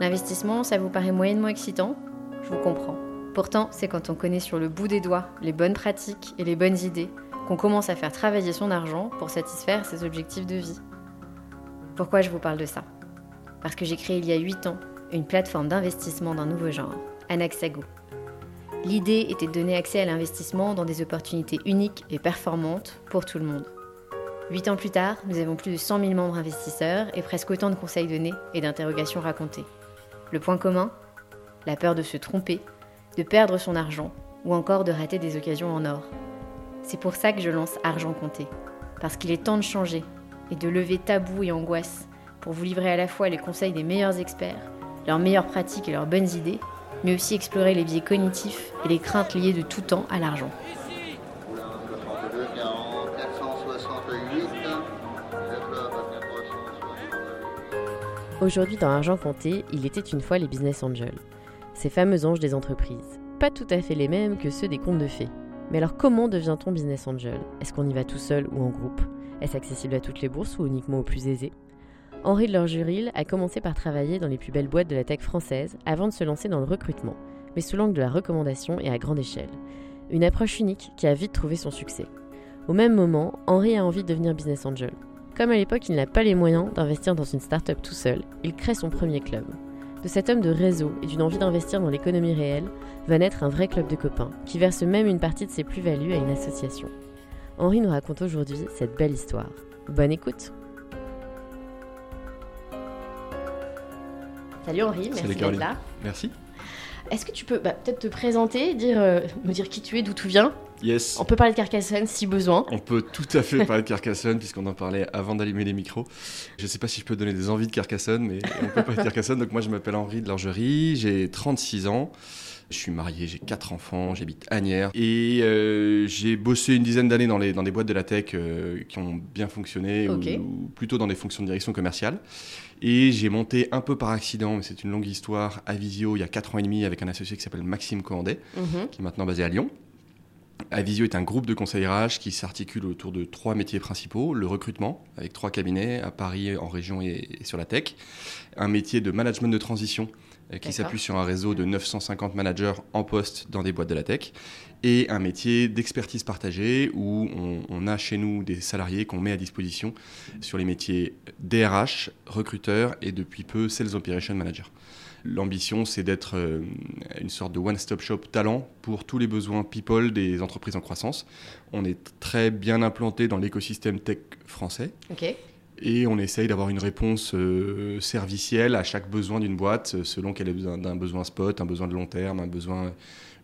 L'investissement, ça vous paraît moyennement excitant? Je vous comprends. Pourtant, c'est quand on connaît sur le bout des doigts les bonnes pratiques et les bonnes idées qu'on commence à faire travailler son argent pour satisfaire ses objectifs de vie. Pourquoi je vous parle de ça? Parce que j'ai créé il y a 8 ans une plateforme d'investissement d'un nouveau genre, Anaxago. L'idée était de donner accès à l'investissement dans des opportunités uniques et performantes pour tout le monde. Huit ans plus tard, nous avons plus de 100 000 membres investisseurs et presque autant de conseils donnés et d'interrogations racontées. Le point commun La peur de se tromper, de perdre son argent ou encore de rater des occasions en or. C'est pour ça que je lance Argent Compté, parce qu'il est temps de changer et de lever tabous et angoisses pour vous livrer à la fois les conseils des meilleurs experts, leurs meilleures pratiques et leurs bonnes idées, mais aussi explorer les biais cognitifs et les craintes liées de tout temps à l'argent. Aujourd'hui dans Argent Compté, il était une fois les business angels, ces fameux anges des entreprises. Pas tout à fait les mêmes que ceux des contes de fées. Mais alors comment devient-on business angel? Est-ce qu'on y va tout seul ou en groupe? Est-ce accessible à toutes les bourses ou uniquement aux plus aisés? Henri de Lorgeril a commencé par travailler dans les plus belles boîtes de la tech française avant de se lancer dans le recrutement, mais sous l'angle de la recommandation et à grande échelle. Une approche unique qui a vite trouvé son succès. Au même moment, Henri a envie de devenir business angel. Comme à l'époque, il n'a pas les moyens d'investir dans une start-up tout seul, il crée son premier club. De cet homme de réseau et d'une envie d'investir dans l'économie réelle va naître un vrai club de copains, qui verse même une partie de ses plus-values à une association. Henri nous raconte aujourd'hui cette belle histoire. Bonne écoute Salut Henri, merci d'être Caroline. là. Merci. Est-ce que tu peux bah, peut-être te présenter, dire, euh, me dire qui tu es, d'où tu viens? Yes. On peut parler de Carcassonne si besoin. On peut tout à fait parler de Carcassonne puisqu'on en parlait avant d'allumer les micros. Je ne sais pas si je peux donner des envies de Carcassonne, mais on peut parler de Carcassonne. Donc moi je m'appelle Henri de Largerie, j'ai 36 ans. Je suis marié, j'ai quatre enfants, j'habite Agnières et euh, j'ai bossé une dizaine d'années dans, les, dans des boîtes de la tech euh, qui ont bien fonctionné ou, ou plutôt dans des fonctions de direction commerciale. Et j'ai monté un peu par accident, mais c'est une longue histoire, à Visio il y a 4 ans et demi avec un associé qui s'appelle Maxime Cohandet. Mhm. qui est maintenant basé à Lyon. Avisio est un groupe de conseil RH qui s'articule autour de trois métiers principaux. Le recrutement, avec trois cabinets à Paris, en région et, sur la tech. Un métier de management de transition euh, qui s'appuie sur un réseau de 950 managers en poste dans des boîtes de la tech. Et un métier d'expertise partagée où on, on a chez nous des salariés qu'on met à disposition sur les métiers DRH, recruteur et depuis peu Sales Operation Manager. L'ambition, c'est d'être euh, une sorte de one-stop shop talent pour tous les besoins people des entreprises en croissance. On est très bien implanté dans l'écosystème tech français et on essaye d'avoir une réponse euh, servicielle à chaque besoin d'une boîte euh, selon qu'elle a besoin d'un besoin spot, un besoin de long terme, un besoin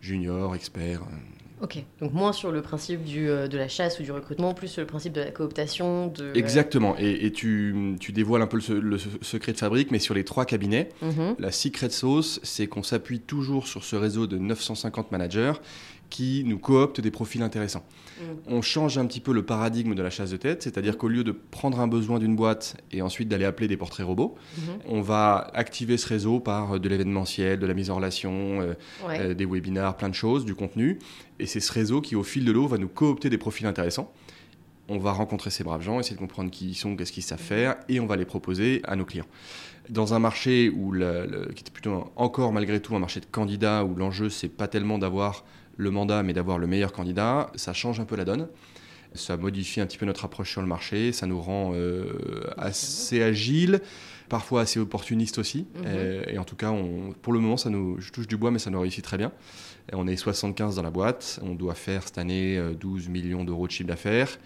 junior, expert. Ok. Donc moins sur le principe du, euh, de la chasse ou du recrutement, plus sur le principe de la cooptation. De, Exactement. Et, et tu, tu dévoiles un peu le, se- le se- secret de fabrique, mais sur les trois cabinets, Mhm. La secret sauce, c'est qu'on s'appuie toujours sur ce réseau de 950 managers qui nous cooptent des profils intéressants. Mm. On change un petit peu le paradigme de la chasse de tête, c'est-à-dire qu'au lieu de prendre un besoin d'une boîte et ensuite d'aller appeler des portraits robots, Mhm. on va activer ce réseau par euh, de l'événementiel, de la mise en relation, euh, Ouais. euh, des webinars, plein de choses, du contenu. Et c'est ce réseau qui, au fil de l'eau, va nous coopter des profils intéressants. On va rencontrer ces braves gens, essayer de comprendre qui ils sont, qu'est-ce qu'ils savent faire, et on va les proposer à nos clients. Dans un marché où le- qui était plutôt encore malgré tout un marché de candidats, où l'enjeu c'est pas tellement d'avoir le mandat, mais d'avoir le meilleur candidat, ça change un peu la donne. Ça modifie un petit peu notre approche sur le marché, ça nous rend euh, assez agile, parfois assez opportuniste aussi. Mhm. Euh, et en tout cas, on- pour le moment, ça nous, je touche du bois, mais ça nous réussit très bien. On est 75 dans la boîte, on doit faire cette année euh, 12 millions d'euros de chiffre d'affaires.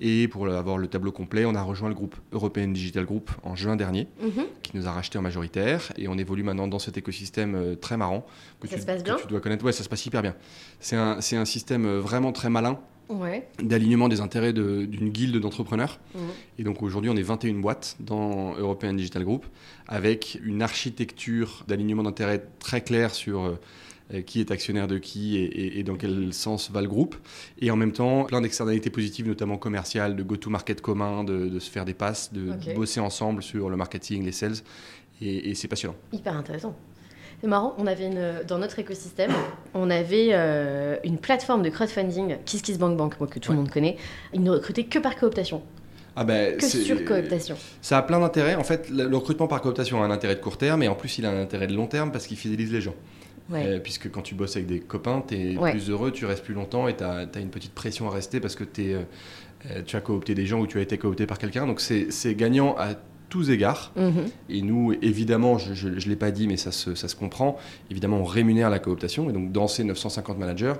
Et pour avoir le tableau complet, on a rejoint le groupe European Digital Group en juin dernier, Mhm. qui nous a racheté en majoritaire. Et on évolue maintenant dans cet écosystème euh, très marrant. Que Ça tu, se passe que bien tu dois connaître. Ouais, ça se passe hyper bien. C'est un, système euh, vraiment très malin Ouais. d'alignement des intérêts de- d'une guilde d'entrepreneurs. Mhm. Et donc aujourd'hui, on est 21 boîtes dans European Digital Group avec une architecture d'alignement d'intérêts très claire sur euh, qui est actionnaire de qui et, et- et dans quel sens va le groupe. Et en même temps, plein d'externalités positives, notamment commerciales, de go-to-market commun, de, de se faire des passes, de bosser ensemble sur le marketing, les sales. Et, et c'est passionnant. Hyper intéressant. C'est marrant, on avait une, dans notre écosystème, on avait euh, une plateforme de crowdfunding, KissKissBankBank, moi, que tout le monde connaît. Ils ne recrutaient que par cooptation, Ah ben, que sur cooptation. Ça a plein d'intérêts. En fait, le recrutement par cooptation a un intérêt de court terme et en plus, il a un intérêt de long terme parce qu'il fidélise les gens. Ouais. Euh, puisque quand tu bosses avec des copains, tu es Ouais. plus heureux, tu restes plus longtemps et tu as, une petite pression à rester parce que euh, euh, tu as coopté des gens ou tu as été coopté par quelqu'un. Donc c'est gagnant à tous égards. Mhm. Et nous, évidemment, je ne l'ai pas dit, mais ça se, ça se comprend, évidemment, on rémunère la cooptation. Et donc dans ces 950 managers,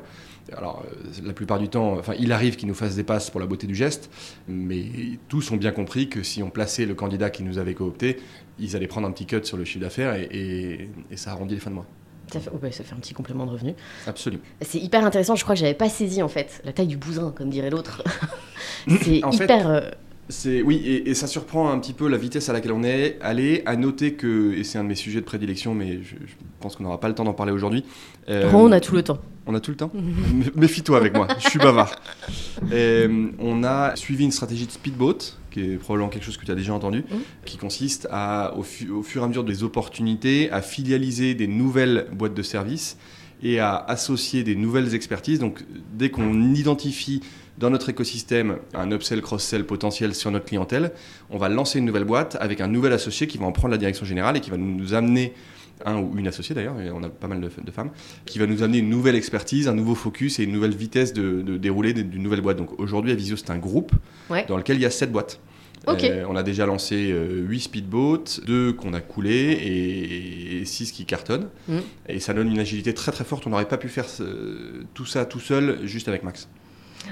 alors euh, la plupart du temps, enfin, il arrive qu'ils nous fassent des passes pour la beauté du geste, mais tous ont bien compris que si on plaçait le candidat qui nous avait coopté, ils allaient prendre un petit cut sur le chiffre d'affaires et, et- et ça arrondit les fins de mois. Ça, fait, oh, bah, ça fait un petit complément de revenu. Absolument. C'est hyper intéressant, je crois que j'avais pas saisi en fait la taille du bousin, comme dirait l'autre. C'est fait, hyper. euh, C'est oui, et, et ça surprend un petit peu la vitesse à laquelle on est allé. À noter que, et c'est un de mes sujets de prédilection, mais je, je pense qu'on n'aura pas le temps d'en parler aujourd'hui. euh, on a tout le temps. on a tout le temps Mé- Méfie-toi avec moi, je suis bavard. Euh, on a suivi une stratégie de speedboat, qui est probablement quelque chose que tu as déjà entendu, Mhm. qui consiste à, au, fu- au fur et à mesure des opportunités, à filialiser des nouvelles boîtes de services et à associer des nouvelles expertises. Donc, dès qu'on identifie dans notre écosystème un upsell, cross-sell potentiel sur notre clientèle, on va lancer une nouvelle boîte avec un nouvel associé qui va en prendre la direction générale et qui va nous amener un ou une associée d'ailleurs, on a pas mal de, de femmes, qui va nous amener une nouvelle expertise, un nouveau focus et une nouvelle vitesse de, de dérouler d'une nouvelle boîte. Donc aujourd'hui, Avisio, c'est un groupe Ouais. dans lequel il y a sept boîtes. Euh, on a déjà lancé 8 speedboats, 2 qu'on a coulés et 6 qui cartonnent. Mm. Et ça donne une agilité très très forte. On n'aurait pas pu faire tout ça tout seul juste avec Max.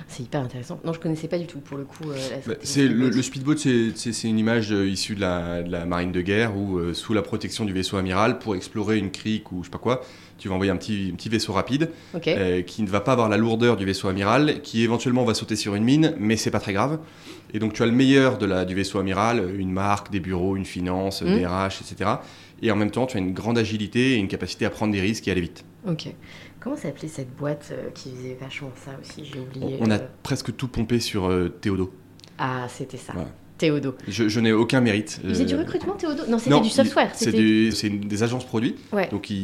C'est hyper intéressant. Non, je connaissais pas du tout pour le coup. euh, Bah, c'est le, speedboat. le speedboat, c'est- une image euh, issue de la, de la marine de guerre où, euh, sous la protection du vaisseau amiral, pour explorer une crique ou je sais pas quoi, tu vas envoyer un petit, un petit vaisseau rapide qui ne va pas avoir la lourdeur du vaisseau amiral, qui éventuellement va sauter sur une mine, mais c'est pas très grave. Et donc tu as le meilleur de la, du vaisseau amiral, une marque, des bureaux, une finance, Mm. des RH, etc. Et en même temps, tu as une grande agilité et une capacité à prendre des risques et aller vite. Ok. Comment s'appelait cette boîte euh, qui faisait vachement ça aussi J'ai oublié. On a euh. presque tout pompé sur euh, Théodo. Ah, c'était ça. Voilà. Théodo. Je, je n'ai aucun mérite. Ils faisaient du Euh, recrutement, Théodo? Non, c'était du software. C'est du- des agences produits. Ouais. Donc ils,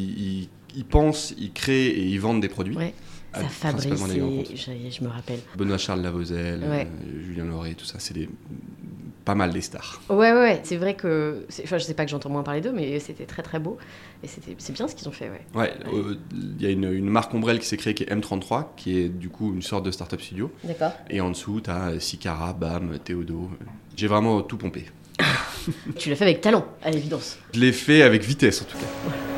ils- ils pensent, ils créent et ils vendent des produits. Ouais. à Ça et- je, je me rappelle. Benoît Charles Lavozel, Ouais. euh, Julien Lauré, tout ça, c'est des pas mal des stars. Ouais, ouais, ouais. C'est vrai que. Enfin, je sais pas que j'entends moins parler d'eux, mais c'était très très beau. Et c'est bien ce qu'ils ont fait, ouais. Ouais, euh, il y a une, une marque ombrelle qui s'est créée qui est M33, qui est du coup une sorte de startup studio. D'accord. Et en dessous, tu as Sicara, BAM, Théodo. J'ai vraiment tout pompé. Tu l'as fait avec talent, à l'évidence. Je l'ai fait avec vitesse en tout cas.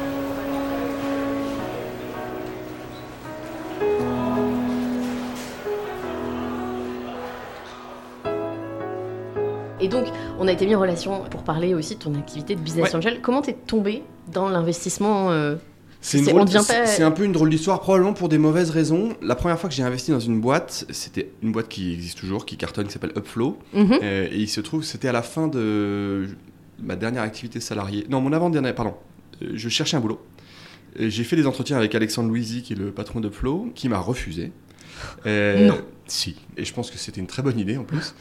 Et donc, on a été mis en relation pour parler aussi de ton activité de business Ouais. angel. Comment t'es tombé dans l'investissement euh, C'est pas- un peu une drôle d'histoire, probablement pour des mauvaises raisons. La première fois que j'ai investi dans une boîte, c'était une boîte qui existe toujours, qui cartonne, qui s'appelle Upflow. mhm. Euh, et il se trouve, c'était à la fin de ma dernière activité salariée. Non, mon avant-dernière, pardon. Euh, je cherchais un boulot. J'ai fait des entretiens avec Alexandre Louisy, qui est le patron de Flow, qui m'a refusé. Euh, Non. Si. Et je pense que c'était une très bonne idée en plus.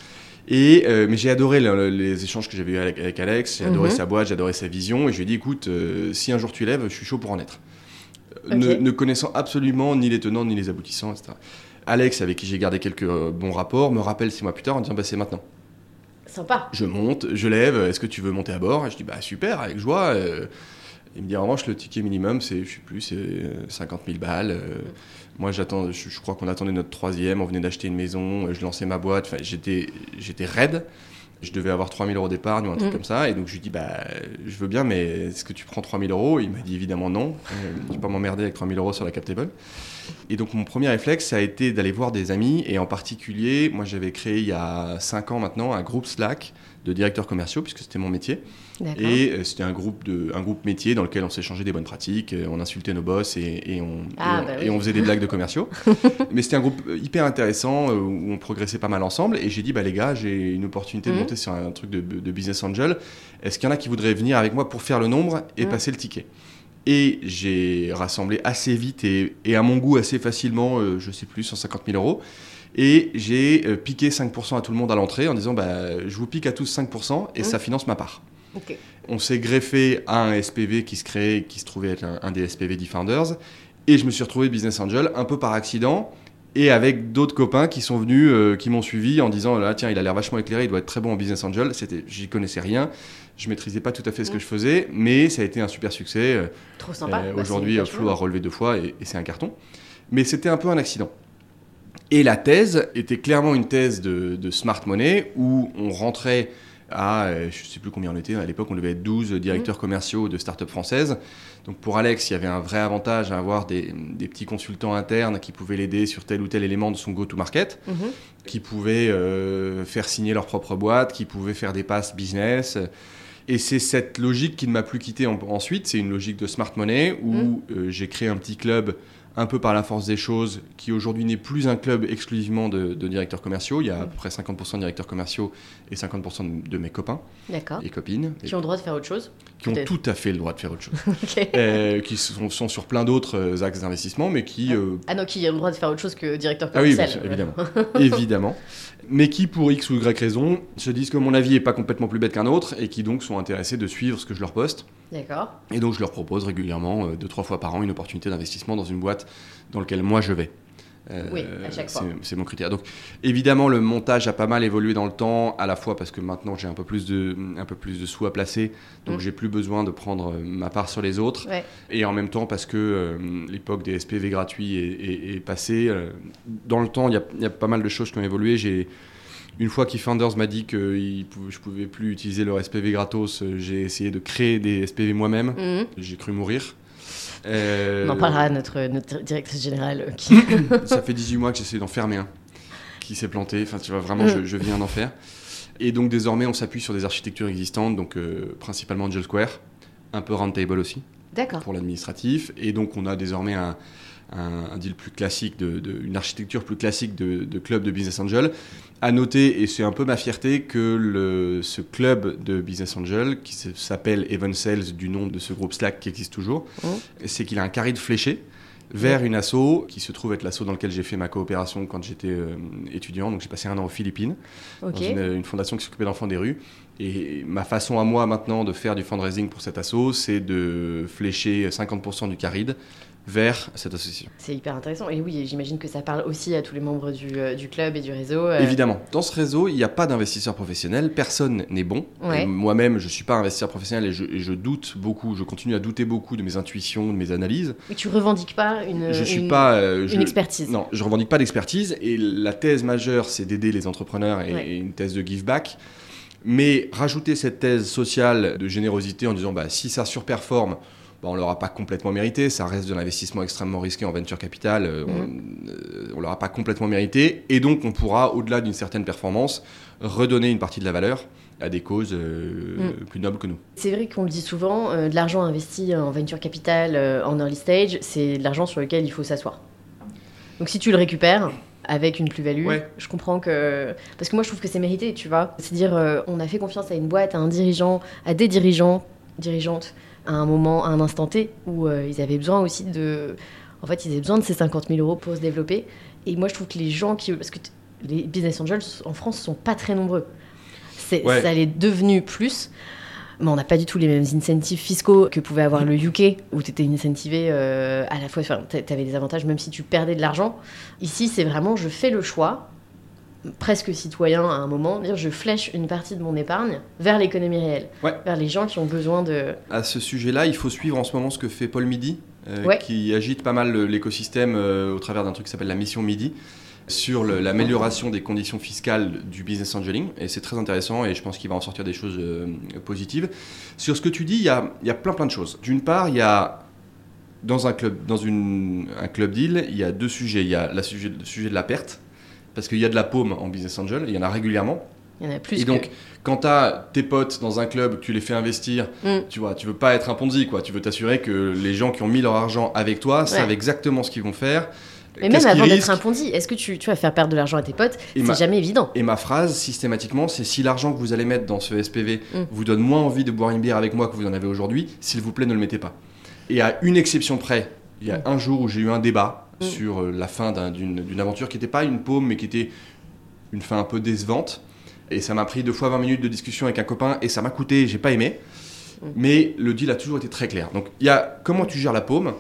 Et, euh, mais j'ai adoré le- le- les échanges que j'avais eu avec, avec Alex, j'ai adoré Mhm. sa boîte, j'ai adoré sa vision, et je lui ai dit, écoute, euh, si un jour tu lèves, je suis chaud pour en être. Euh, Ne, connaissant absolument ni les tenants ni les aboutissants, etc. Alex, avec qui j'ai gardé quelques bons rapports, me rappelle six mois plus tard en disant, bah, c'est maintenant. Sympa. Je monte, je lève, est-ce que tu veux monter à bord? Et Je dis, bah super, avec joie. euh. Il me dit, en revanche, le ticket minimum, c'est, je sais plus, c'est euh, 50 000 balles. euh. Moi, j'attends, je, je crois qu'on attendait notre troisième, on venait d'acheter une maison, euh, je lançais ma boîte, enfin, j'étais, j'étais raide. Je devais avoir 3000 euros d'épargne ou un truc Mm. comme ça. Et donc je lui dis, bah, je veux bien, mais est-ce que tu prends 3000 euros? Il m'a dit évidemment non. Je ne vais pas m'emmerder avec 3000 euros sur la cap table. Et donc mon premier réflexe, ça a été d'aller voir des amis. Et en particulier, moi j'avais créé il y a 5 ans maintenant un groupe Slack de directeurs commerciaux, puisque c'était mon métier. Et euh, c'était un groupe, de, un groupe métier dans lequel on s'échangeait des bonnes pratiques, euh, on insultait nos boss et, et on, Ah, et, on, bah et oui. on faisait des blagues de commerciaux. Mais c'était un groupe euh, hyper intéressant où on progressait pas mal ensemble. Et j'ai dit, bah, les gars, j'ai une opportunité de Mhm. monter sur un truc de, de business angel. Est-ce qu'il y en a qui voudraient venir avec moi pour faire le nombre et Mhm. passer le ticket? Et j'ai rassemblé assez vite et, et à mon goût assez facilement, euh, je sais plus, 150 000 euros. Et j'ai euh, piqué 5% à tout le monde à l'entrée en disant bah, je vous pique à tous 5% et Mhm. ça finance ma part. On s'est greffé à un SPV qui se créait, qui se trouvait être un, un des SPV Defenders. Et je me suis retrouvé Business Angel un peu par accident et avec d'autres copains qui sont venus, euh, qui m'ont suivi en disant là, tiens, il a l'air vachement éclairé, il doit être très bon en Business Angel. C'était, j'y connaissais rien, je maîtrisais pas tout à fait ce que je faisais, mais ça a été un super succès. Euh, Trop sympa. euh, Bah, Aujourd'hui, Flo a relevé deux fois et, et c'est un carton. Mais c'était un peu un accident. Et la thèse était clairement une thèse de, de smart money où on rentrait à, euh, je ne sais plus combien on était, à l'époque on devait être 12 directeurs commerciaux de start-up françaises. Donc pour Alex, il y avait un vrai avantage à avoir des, des petits consultants internes qui pouvaient l'aider sur tel ou tel élément de son go-to-market, Mhm. qui pouvaient euh, faire signer leur propre boîte, qui pouvaient faire des passes business. Et c'est cette logique qui ne m'a plus quitté en- ensuite. C'est une logique de smart money où euh, j'ai créé un petit club un peu par la force des choses, qui aujourd'hui n'est plus un club exclusivement de, de directeurs commerciaux. Il y a à peu près 50% de directeurs commerciaux et 50% de, de mes copains et copines, et Qui ont le droit de faire autre chose qui ont tout à fait le droit de faire autre chose. Euh, qui sont, sont sur plein d'autres euh, axes d'investissement, mais qui... euh, Ah non, qui a le droit de faire autre chose que directeur ah oui, commercial. bien sûr, évidemment. évidemment. Mais qui, pour X ou Y raison, se disent que mon avis est pas complètement plus bête qu'un autre et qui donc sont intéressés de suivre ce que je leur poste. D'accord. Et donc je leur propose régulièrement, euh, deux, trois fois par an, une opportunité d'investissement dans une boîte dans laquelle moi je vais. Euh, Oui, à chaque c'est- fois. C'est mon critère. Donc évidemment, le montage a pas mal évolué dans le temps, à la fois parce que maintenant j'ai un peu plus de, un peu plus de sous à placer, donc Mm. j'ai plus besoin de prendre euh, ma part sur les autres. Ouais. Et en même temps, parce que euh, l'époque des SPV gratuits est, est- est passée, dans le temps, il y a, il y a pas mal de choses qui ont évolué. J'ai, une fois qu'eFounders m'a dit que je pouvais plus utiliser leur SPV gratos, j'ai essayé de créer des SPV moi-même. Mhm. J'ai cru mourir. Euh, On en parlera à notre, notre directrice générale euh, qui. ça fait 18 mois que j'essaie d'en fermer un qui s'est planté. Enfin, tu vois, vraiment, je, je viens d'en faire. Et donc, désormais, on s'appuie sur des architectures existantes, donc euh, principalement Angel Square, un peu Roundtable aussi D'accord. pour l'administratif. Et donc, on a désormais un, un- un deal plus classique, de, de- une architecture plus classique de, de club de Business Angel. À noter, et c'est un peu ma fierté, que le, ce club de Business Angel, qui s'appelle Even Sales, du nom de ce groupe Slack qui existe toujours, Mhm. c'est qu'il a un carré de fléché vers une asso qui se trouve être l'asso dans lequel j'ai fait ma coopération quand j'étais euh, étudiant. Donc j'ai passé un an aux Philippines dans une, une fondation qui s'occupait d'enfants des rues. Et ma façon à moi maintenant de faire du fundraising pour cet asso, c'est de flécher 50% du caride vers cette association. C'est hyper intéressant. Et oui, j'imagine que ça parle aussi à tous les membres du, euh, du club et du réseau. euh, Évidemment, dans ce réseau, il n'y a pas d'investisseurs professionnels, personne n'est bon. Ouais. Et Moi-même, je ne suis pas investisseur professionnel et je, et je doute beaucoup, je continue à douter beaucoup de mes intuitions, de mes analyses. Mais tu revendiques pas une, je suis une, pas... euh, je- une expertise. Non, je revendique pas d'expertise et la thèse majeure, c'est d'aider les entrepreneurs et, Ouais. et une thèse de give back. Mais rajouter cette thèse sociale de générosité en disant bah, si ça surperforme, bah, on ne l'aura pas complètement mérité, ça reste de l'investissement extrêmement risqué en venture capital, euh, on ne l'aura pas complètement mérité, et donc on pourra, au-delà d'une certaine performance, redonner une partie de la valeur à des causes euh, Mm. plus nobles que nous. C'est vrai qu'on le dit souvent, euh, de l'argent investi en venture capital, euh, en early stage, c'est de l'argent sur lequel il faut s'asseoir. Donc si tu le récupères avec une plus-value, Ouais. je comprends que... Parce que moi je trouve que c'est mérité, tu vois. C'est-à-dire, euh, on a fait confiance à une boîte, à un dirigeant, à des dirigeants, dirigeantes, à un moment, à un instant T, où euh, ils avaient besoin aussi de... En fait, ils avaient besoin de ces 50 000 euros pour se développer. Et moi je trouve que les gens qui... Parce que les business angels en France sont pas très nombreux. C'est, Ouais. Ça l'est devenu plus. Mais on n'a pas du tout les mêmes incentives fiscaux que pouvait avoir le UK, où tu étais incentivé euh, à la fois, enfin, tu avais des avantages même si tu perdais de l'argent. Ici, c'est vraiment, je fais le choix, presque citoyen à un moment, dire je flèche une partie de mon épargne vers l'économie réelle, Ouais. vers les gens qui ont besoin de... À ce sujet-là, il faut suivre en ce moment ce que fait Paul Midi, euh, Ouais. qui agite pas mal le- l'écosystème euh, au travers d'un truc qui s'appelle la mission Midi. sur l'amélioration des conditions fiscales du business angeling, et c'est très intéressant, et je pense qu'il va en sortir des choses euh, positives. Sur ce que tu dis, il y a, y a plein plein de choses. D'une part, il y a dans un club, dans une, un club deal, il y a deux sujets. Il y a la sujet, le sujet de la perte, parce qu'il y a de la paume en business angel, il y en a régulièrement. Il y en a plus. Et que- donc, quand tu as tes potes dans un club, tu les fais investir, Mm. tu vois, tu veux pas être un Ponzi, quoi. Tu veux t'assurer que les gens qui ont mis leur argent avec toi savent exactement ce qu'ils vont faire. Mais même avant d'être un Ponzi, est-ce que tu, tu vas faire perdre de l'argent à tes potes? C'est ma- jamais évident. Et ma phrase, systématiquement, c'est si l'argent que vous allez mettre dans ce SPV Mm. vous donne moins envie de boire une bière avec moi que vous en avez aujourd'hui, s'il vous plaît, ne le mettez pas. Et à une exception près, il y a Mm. un jour où j'ai eu un débat Mm. sur euh, la fin d'un- d'une aventure qui n'était pas une paume, mais qui était une fin un peu décevante. Et ça m'a pris deux fois 20 minutes de discussion avec un copain et ça m'a coûté, j'ai pas aimé. Mm. Mais le deal a toujours été très clair. Donc il y a comment tu gères la paume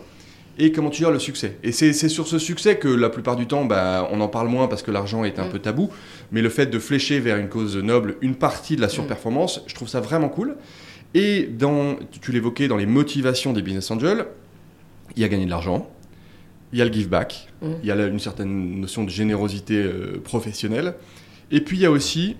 et comment tu gères le succès. Et c'est sur ce succès que la plupart du temps, bah, on en parle moins parce que l'argent est un Mm. peu tabou. Mais le fait de flécher vers une cause noble une partie de la surperformance, je trouve ça vraiment cool. Et dans, tu- l'évoquais, dans les motivations des business angels, il y a gagner de l'argent, il y a le give back, Mm. il y a une certaine notion de générosité euh, professionnelle. Et puis il y a aussi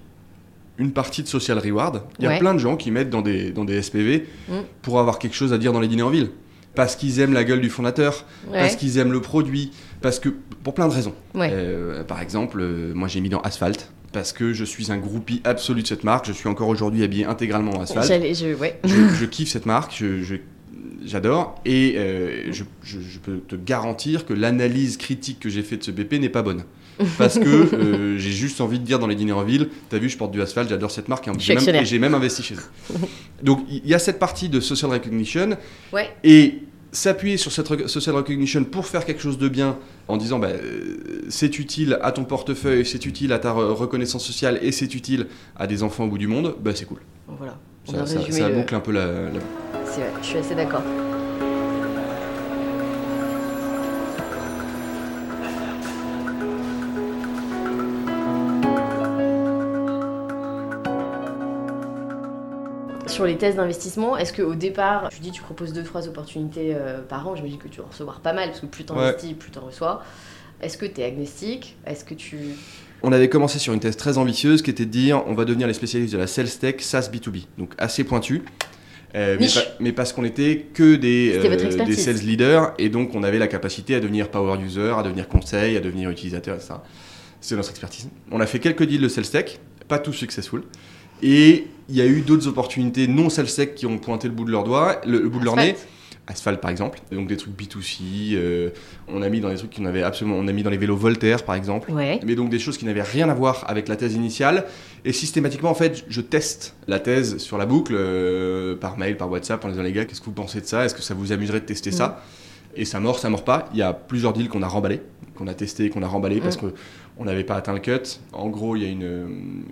une partie de social reward. Il y a Ouais. plein de gens qui mettent dans des, dans des SPV Mm. pour avoir quelque chose à dire dans les dîners en ville. Parce qu'ils aiment la gueule du fondateur, Ouais. parce qu'ils aiment le produit, parce que pour plein de raisons. Ouais. Euh, par exemple, euh, moi j'ai mis dans Asphalt parce que je suis un groupie absolu de cette marque. Je suis encore aujourd'hui habillé intégralement en Asphalt. Je, ouais. je, je kiffe cette marque, je- je- j'adore, et euh, je, je- je peux te garantir que l'analyse critique que j'ai faite de ce BP n'est pas bonne. Parce que euh, j'ai juste envie de dire dans les dîners en ville, t'as vu, je porte du asphalte, j'adore cette marque, et, j'ai même, investi chez eux. Donc il y a cette partie de social recognition, Ouais. et s'appuyer sur cette social recognition pour faire quelque chose de bien en disant bah, euh, c'est utile à ton portefeuille, c'est utile à ta re- reconnaissance sociale et c'est utile à des enfants au bout du monde, bah, c'est cool. Voilà. On Ça, a ça- résumé ça le- boucle un peu la- la C'est vrai, je suis assez d'accord. Sur les tests d'investissement, est-ce qu'au départ, tu dis tu proposes deux trois opportunités euh, par an, j'imagine que tu vas en recevoir pas mal, parce que plus tu Ouais. investis, plus tu en reçois. Est-ce que tu es agnostique? Est-ce que tu... On avait commencé sur une thèse très ambitieuse qui était de dire on va devenir les spécialistes de la sales tech SaaS B2B, donc assez pointu. Euh, mais, parce qu'on était que des, expertise. sales leaders et donc on avait la capacité à devenir power user, à devenir conseil, à devenir utilisateur, etc. C'est notre expertise. On a fait quelques deals de sales tech, pas tous successful. Et il y a eu d'autres opportunités non sales tech qui ont pointé le bout de leur doigt, le, le bout de leur nez. Asphalt par exemple, donc des trucs B2C, euh, on a mis dans des trucs qu'on avait absolument, on a mis dans les vélos Voltaire par exemple, Ouais. mais donc des choses qui n'avaient rien à voir avec la thèse initiale. Et systématiquement, en fait, je teste la thèse sur la boucle, euh, par mail, par WhatsApp, en disant les gars, qu'est-ce que vous pensez de ça? Est-ce que ça vous amuserait de tester ça? Et ça mord, ça mord pas. Il y a plusieurs deals qu'on a remballés, qu'on a testé, qu'on a remballé parce que on n'avait pas atteint le cut. En gros, il y a une,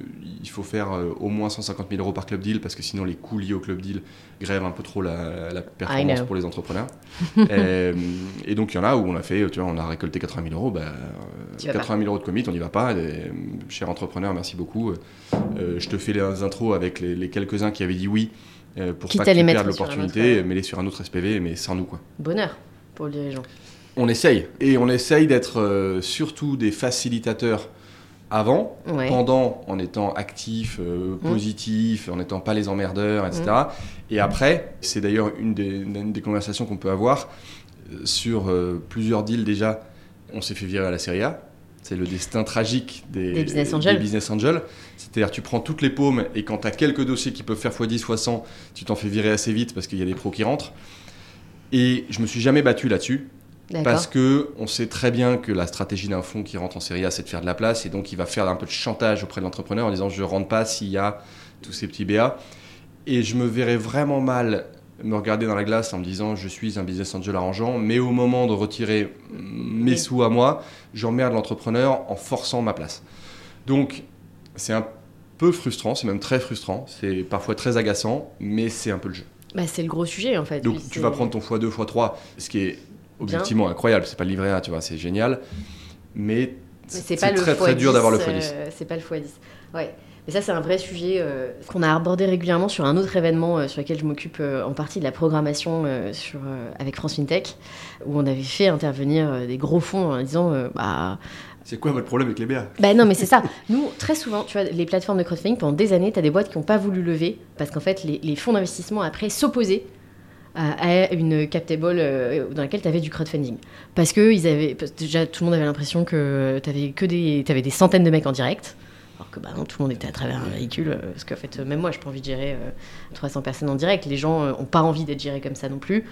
il faut faire euh, au moins 150 000 euros par club deal parce que sinon les coûts liés au club deal grèvent un peu trop la, la performance pour les entrepreneurs. Euh, et donc il y en a où on a fait, tu vois, on a récolté 80 000 euros. Bah, Tu vas 80 000 euros de commit, on n'y va pas. Et, euh, cher entrepreneur, merci beaucoup. Euh, je te fais les intros avec les, les quelques-uns qui avaient dit oui euh, pour Quitte pas un l'opportunité, mets-les sur un autre SPV, mais sans nous quoi. Bonheur pour le dirigeant. On essaye. Et on essaye d'être euh, surtout des facilitateurs avant, Ouais. pendant en étant actif, euh, positif, en n'étant pas les emmerdeurs, etc. Et après, c'est d'ailleurs une des, une des conversations qu'on peut avoir euh, sur euh, plusieurs deals déjà. On s'est fait virer à la série A. C'est le destin tragique des, Des business angels. des business angels. C'est-à-dire tu prends toutes les paumes et quand tu as quelques dossiers qui peuvent faire x10, x100, tu t'en fais virer assez vite parce qu'il y a des pros qui rentrent. Et je me suis jamais battu là-dessus. Parce que on sait très bien que la stratégie d'un fonds qui rentre en série A, c'est de faire de la place, et donc il va faire un peu de chantage auprès de l'entrepreneur en disant je rentre pas s'il y a tous ces petits BA. Et je me verrais vraiment mal me regarder dans la glace en me disant je suis un business angel arrangeant, mais au moment de retirer mes Oui. sous à moi, j'emmerde l'entrepreneur en forçant ma place. Donc c'est un peu frustrant, c'est même très frustrant, c'est parfois très agaçant, mais c'est un peu le jeu. Bah, c'est le gros sujet en fait. Donc tu vas prendre ton x2, x3, ce qui est objectivement incroyable, c'est pas le livret A, tu vois, c'est génial, mais Mais c'est très très x10, dur d'avoir le x10. euh, c'est pas le x10. Ouais. Mais ça, c'est un vrai sujet euh, qu'on a abordé régulièrement sur un autre événement euh, sur lequel je m'occupe euh, en partie de la programmation euh, sur, euh, avec France FinTech, où on avait fait intervenir euh, des gros fonds en disant euh, bah, C'est quoi votre problème avec les BA Bah non, mais c'est ça. Nous, très souvent, tu vois, les plateformes de crowdfunding, pendant des années, tu as des boîtes qui n'ont pas voulu lever parce qu'en fait, les, les fonds d'investissement après s'opposaient à, une captable euh, dans laquelle tu avais du crowdfunding. Parce que ils avaient, déjà, tout le monde avait l'impression que tu avais des, t'avais des centaines de mecs en direct. Alors que bah non, tout le monde était à travers un véhicule. euh, Parce qu'en fait, euh, même moi, j'ai pas envie de gérer euh, 300 personnes en direct. Les gens n'ont pas envie d'être gérés comme ça non plus.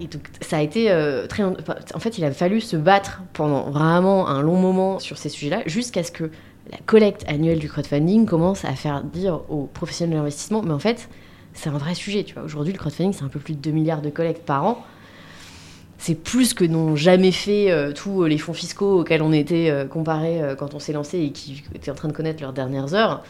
Et donc, ça a été euh, très. En fait, il a fallu se battre pendant vraiment un long moment sur ces sujets-là, jusqu'à ce que la collecte annuelle du crowdfunding commence à faire dire aux professionnels de l'investissement, mais en fait, c'est un vrai sujet. Tu vois, aujourd'hui, le crowdfunding, c'est un peu plus de 2 milliards de collectes par an. C'est plus que n'ont jamais fait euh, tous les fonds fiscaux auxquels on était euh, comparé euh, quand on s'est lancé et qui étaient en train de connaître leurs dernières heures.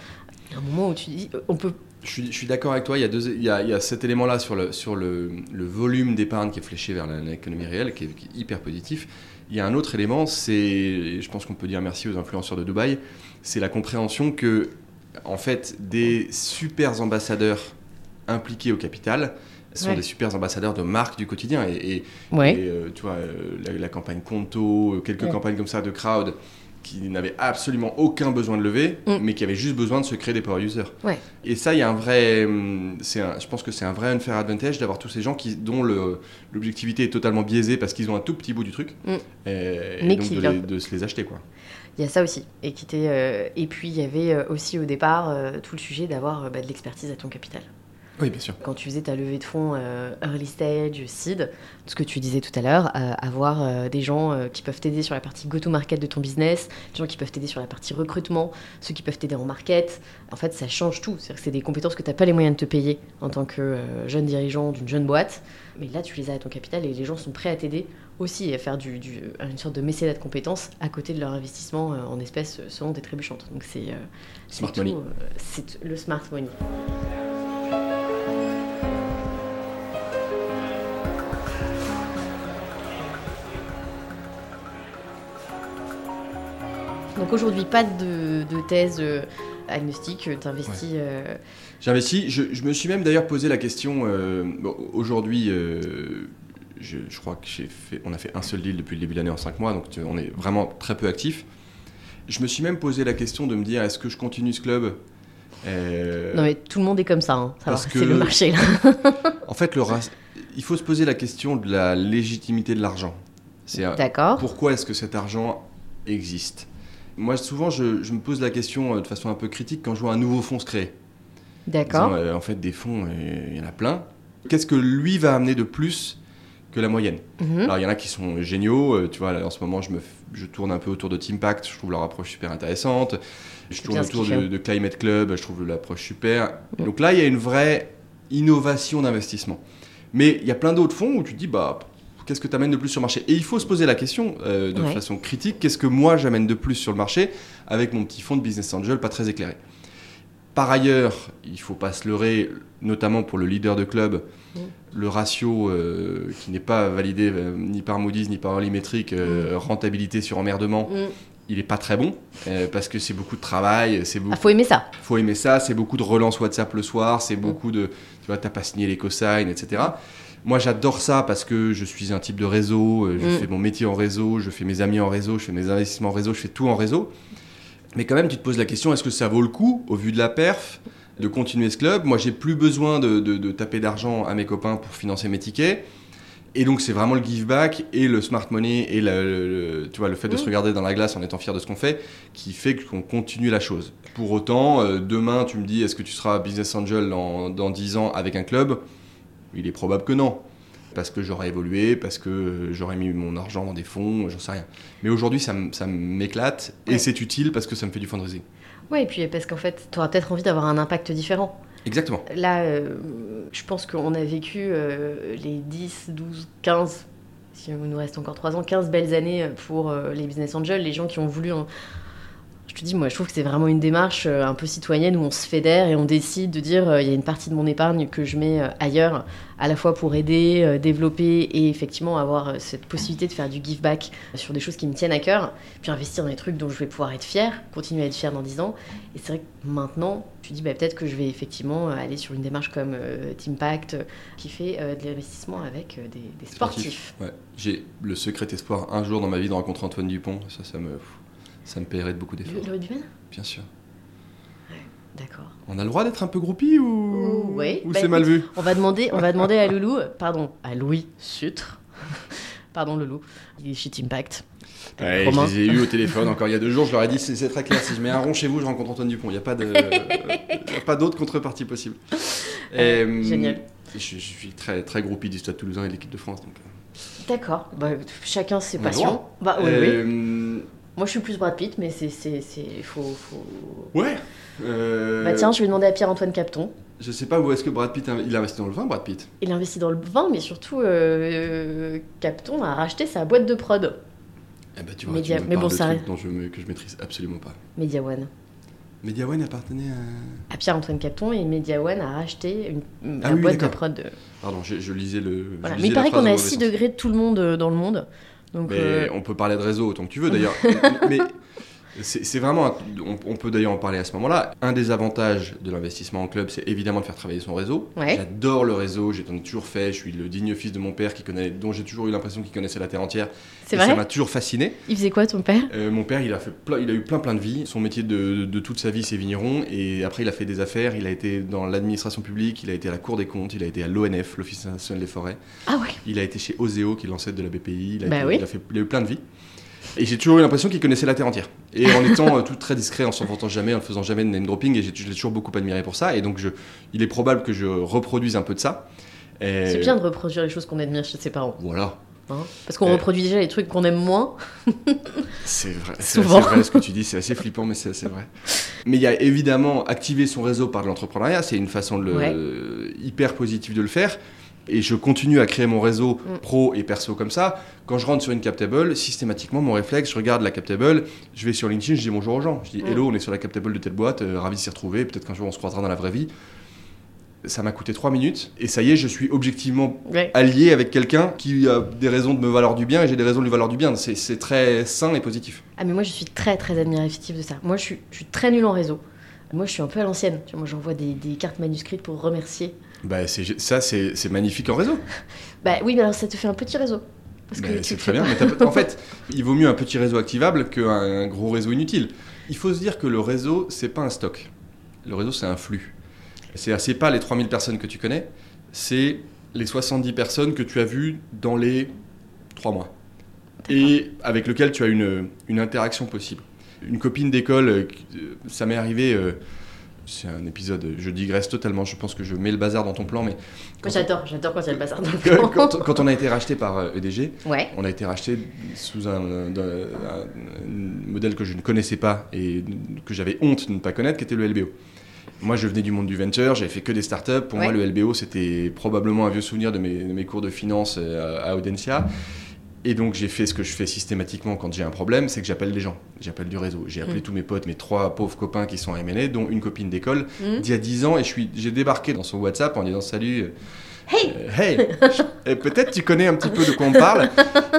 Il y a un moment où tu dis, euh, on peut Je suis, d'accord avec toi, il y a, deux, il y a, il y a cet élément-là sur, le, sur le, le volume d'épargne qui est fléché vers l'économie réelle, qui est, qui est hyper positif. Il y a un autre élément, c'est, je pense qu'on peut dire merci aux influenceurs de Dubaï, c'est la compréhension que, en fait, des super ambassadeurs impliqués au capital sont Ouais. des super ambassadeurs de marque du quotidien. Et, et- Ouais. et, euh, tu vois, euh, la, la campagne Conto, euh, quelques Ouais. campagnes comme ça de crowd qui n'avaient absolument aucun besoin de lever, Mm. mais qui avaient juste besoin de se créer des power users. Et ça, il y a un vrai, hum, c'est un- je pense que c'est un vrai unfair advantage d'avoir tous ces gens qui, dont l'objectivité est totalement biaisée parce qu'ils ont un tout petit bout du truc, Mm. et, Mais donc qui de, leur- les- de se les acheter quoi. Il y a ça aussi. Et, qui euh, et puis, il y avait aussi au départ euh, tout le sujet d'avoir bah, de l'expertise à ton capital. Oui, bien sûr. Quand tu faisais ta levée de fonds euh, early stage, seed, ce que tu disais tout à l'heure, euh, avoir euh, des gens qui peuvent t'aider sur la partie go-to-market de ton business, des gens qui peuvent t'aider sur la partie recrutement, ceux qui peuvent t'aider en market. En fait, ça change tout. C'est-à-dire que c'est des compétences que tu n'as pas les moyens de te payer en tant que jeune dirigeant d'une jeune boîte. Mais là, tu les as à ton capital et les gens sont prêts à t'aider aussi et à faire du, du- une sorte de mécénat de compétences à côté de leur investissement en espèces selon des trébuchantes. Donc c'est Smart tout, money. c'est le smart money. Donc aujourd'hui, pas de, de thèse euh, agnostique, tu investis. euh, J'investis. Je, je me suis même d'ailleurs posé la question. euh, bon, Aujourd'hui, euh, je, je crois que j'ai fait, on a fait un seul deal depuis le début de l'année en 5 mois, donc tu- on est vraiment très peu actif. Je me suis même posé la question de me dire est-ce que je continue ce club? Euh, Non mais tout le monde est comme ça, hein. Ça que- c'est le marché là. En fait, le rac- il faut se poser la question de la légitimité de l'argent. C'est D'accord. pourquoi est-ce que cet argent existe? Moi, souvent, je, je me pose la question euh, de façon un peu critique quand je vois un nouveau fonds se créer. D'accord. Euh, en fait, des fonds, il y en a plein. Qu'est-ce que lui va amener de plus que la moyenne Mhm. Alors, il y en a qui sont géniaux. euh, tu vois, là, en ce moment, je, me, f- je tourne un peu autour de Teampact. Je trouve leur approche super intéressante. Je tourne autour de, Climate Club. Je trouve l'approche super. Mm. Donc là, il y a une vraie innovation d'investissement. Mais il y a plein d'autres fonds où tu te dis, bah, qu'est-ce que tu amènes de plus sur le marché? Et il faut se poser la question euh, de Ouais. façon critique, qu'est-ce que moi j'amène de plus sur le marché avec mon petit fonds de business angel pas très éclairé? Par ailleurs, il faut pas se leurrer, notamment pour le leader de club, Mm. le ratio euh, qui n'est pas validé euh, ni par Moody's ni par Earlymetric, euh, rentabilité sur emmerdement, Mm. il est pas très bon parce que c'est beaucoup de travail, beaucoup Ah, faut aimer ça. faut aimer ça, c'est beaucoup de relance WhatsApp le soir, c'est beaucoup de, tu vois, t'as pas signé les cosignes, etc. Moi, j'adore ça parce que je suis un type de réseau, je Mm. fais mon métier en réseau, je fais mes amis en réseau, je fais mes investissements en réseau, je fais tout en réseau. Mais quand même, tu te poses la question, est-ce que ça vaut le coup, au vu de la perf, de continuer ce club? Moi, j'ai plus besoin de, de- de taper d'argent à mes copains pour financer mes tickets. Et donc, c'est vraiment le give back et le smart money et le, le- le- tu vois, le fait de se regarder dans la glace en étant fier de ce qu'on fait qui fait qu'on continue la chose. Pour autant, euh, demain, tu me dis, est-ce que tu seras business angel dans, dans 10 ans avec un club? Il est probable que non. Parce que j'aurais évolué, parce que j'aurais mis mon argent dans des fonds, j'en sais rien. Mais aujourd'hui, ça, m'éclate et Ouais. c'est utile parce que ça me fait du fundraising. Ouais, et puis parce qu'en fait, tu auras peut-être envie d'avoir un impact différent. Exactement. Là, euh, je pense qu'on a vécu euh, les 10, 12, 15, si nous reste encore 3 ans, 15 belles années pour euh, les business angels, les gens qui ont voulu. en- Je te dis, moi, je trouve que c'est vraiment une démarche euh, un peu citoyenne où on se fédère et on décide de dire euh, il y a une partie de mon épargne que je mets euh, ailleurs, à la fois pour aider, développer et effectivement avoir cette possibilité de faire du give back sur des choses qui me tiennent à cœur, puis investir dans des trucs dont je vais pouvoir être fier, continuer à être fier dans 10 ans. Et c'est vrai que maintenant, tu dis bah, peut-être que je vais effectivement aller sur une démarche comme Teampact qui fait de l'investissement avec des, des sportifs. Ouais. J'ai le secret espoir un jour dans ma vie de rencontrer Antoine Dupont. Ça, ça me. Ça me paierait de beaucoup d'efforts. le rugbyman Bien sûr. D'accord. On a le droit d'être un peu groupie ou, Ouh, ouais. ou Bah, c'est mal vu? On va demander, on va demander à Loulou, pardon, à Louis Sutre. pardon Loulou, il est chez Impact. Ouais, je les ai eus au téléphone encore il y a deux jours. Je leur ai dit c'est très clair. Si je mets un rond chez vous, je rencontre Antoine Dupont. Il n'y a pas de, il y a pas d'autre contrepartie possible. Et, hum, génial. Je, je suis très très groupie du Stade Toulousain et de l'équipe de France. Donc, euh. D'accord. Bah, chacun ses passions. Bah oui, oui. Moi, je suis plus Brad Pitt, mais c'est, c'est, c'est, faut, faut. Ouais. Euh, Bah tiens, je vais demander à Pierre-Antoine Capton. Je sais pas où est-ce que Brad Pitt il a investi dans le vin, Brad Pitt. Il investit dans le vin, mais surtout, euh, Capton a racheté sa boîte de prod, Eh ben, tu vois, Média- tu me mais bon, de ça trucs dont je me- que je maîtrise absolument pas. Media One. Media One appartenait à. À Pierre-Antoine Capton, et Media One a racheté une, Ah la oui, boîte de prod. de- Pardon, je, je lisais le. je Voilà. lisais Mais il paraît qu'on a le mauvais 6 sens. degrés de tout le monde euh, dans le monde. Donc, Mais euh, on peut parler de réseau autant que tu veux d'ailleurs. mais c'est vraiment, un- on, on peut d'ailleurs en parler à ce moment-là. Un des avantages de l'investissement en club, c'est évidemment de faire travailler son réseau. Ouais. J'adore le réseau, j'en ai toujours fait. Je suis le digne fils de mon père qui connaît, dont j'ai toujours eu l'impression qu'il connaissait la terre entière. c'est Et Ça vrai m'a toujours fasciné. Il faisait quoi ton père? Euh, mon père, il a, fait plein- il a eu plein plein de vies. Son métier de, de toute sa vie, c'est vigneron. Et après, il a fait des affaires. Il a été dans l'administration publique, il a été à la Cour des comptes, il a été à l'ONF, l'Office national des forêts. Ah ouais Il a été chez Oseo, qui est l'ancêtre de la BPI. Il a, Bah été- oui. il a fait, il a eu plein de vies. Et j'ai toujours eu l'impression qu'il connaissait la terre entière. Et en étant euh, tout très discret, en s'en vantant jamais, en faisant jamais de name dropping. Et je l'ai toujours beaucoup admiré pour ça. Et donc, je, il est probable que je reproduise un peu de ça. Et- C'est bien de reproduire les choses qu'on admire chez ses parents. Voilà. hein. Parce qu'on reproduit déjà les trucs qu'on aime moins. C'est vrai, c'est vrai ce que tu dis, c'est assez flippant, mais c'est assez vrai. Mais il y a évidemment activer son réseau par de l'entrepreneuriat, c'est une façon de le, Ouais. hyper positive de le faire. Et je continue à créer mon réseau Mm. pro et perso comme ça. Quand je rentre sur une captable, systématiquement, mon réflexe, je regarde la captable, je vais sur LinkedIn, je dis bonjour aux gens. Je dis Mm. hello, on est sur la captable de telle boîte, euh, ravi de s'y retrouver, peut-être qu'un jour on se croisera dans la vraie vie. Ça m'a coûté 3 minutes et ça y est, je suis objectivement Ouais. allié avec quelqu'un qui a des raisons de me valoir du bien et j'ai des raisons de lui valoir du bien. C'est très sain et positif. Ah mais moi je suis très très admirative de ça. Moi je suis, je suis très nulle en réseau. Moi je suis un peu à l'ancienne. Moi j'envoie des, des cartes manuscrites pour remercier. Bah, ça, c'est magnifique en réseau. Bah oui mais alors ça te fait un petit réseau. C'est très bien. Mais en fait, il vaut mieux un petit réseau activable qu'un un gros réseau inutile. Il faut se dire que le réseau, c'est pas un stock. Le réseau, c'est un flux. C'est pas les 3000 personnes que tu connais, c'est les 70 personnes que tu as vues dans les 3 mois. Et avec lequel tu as une, une interaction possible. Une copine d'école, euh, ça m'est arrivé. euh, c'est un épisode, je digresse totalement, je pense que je mets le bazar dans ton plan, mais j'adore, j'adore quand il y a le bazar dans le plan. quand, quand on a été racheté par euh, EDG, Ouais. on a été racheté sous un, un- un- un modèle que je ne connaissais pas et que j'avais honte de ne pas connaître, qui était le LBO. Moi, je venais du monde du venture, j'avais fait que des startups. Pour moi, le LBO, c'était probablement un vieux souvenir de mes, de mes cours de finance euh, à Audencia. Et donc, j'ai fait ce que je fais systématiquement quand j'ai un problème, c'est que j'appelle des gens. J'appelle du réseau. J'ai appelé Mm. tous mes potes, mes trois pauvres copains qui sont à MNA, dont une copine d'école, Hmm. d'il y a 10 ans, et j'ai débarqué dans son WhatsApp en disant salut. euh, Hey euh, hey Et Peut-être tu connais un petit peu de quoi on parle.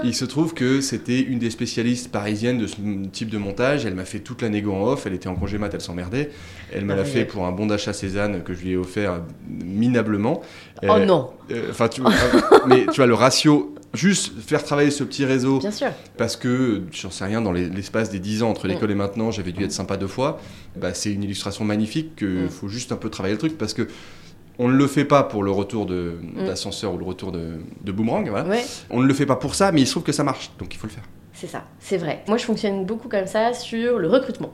Il se trouve que c'était une des spécialistes parisiennes de ce type de montage. Elle m'a fait toute la négo en off. Elle était en congé mat, elle s'emmerdait. Elle me l'a fait pour un bon d'achat Cézanne que je lui ai offert minablement. Oh Euh, non, euh, Enfin, mais tu vois le ratio. Juste faire travailler ce petit réseau bien sûr. parce que, j'en sais rien, dans les- l'espace des 10 ans entre l'école et maintenant, j'avais dû être sympa deux fois, bah, c'est une illustration magnifique qu'il Mm. faut juste un peu travailler le truc parce que on ne le fait pas pour le retour Mm. d'ascenseur ou le retour de, de boomerang, voilà. Ouais, on ne le fait pas pour ça, mais il se trouve que ça marche, donc il faut le faire. c'est ça, c'est vrai. Moi je fonctionne beaucoup comme ça sur le recrutement.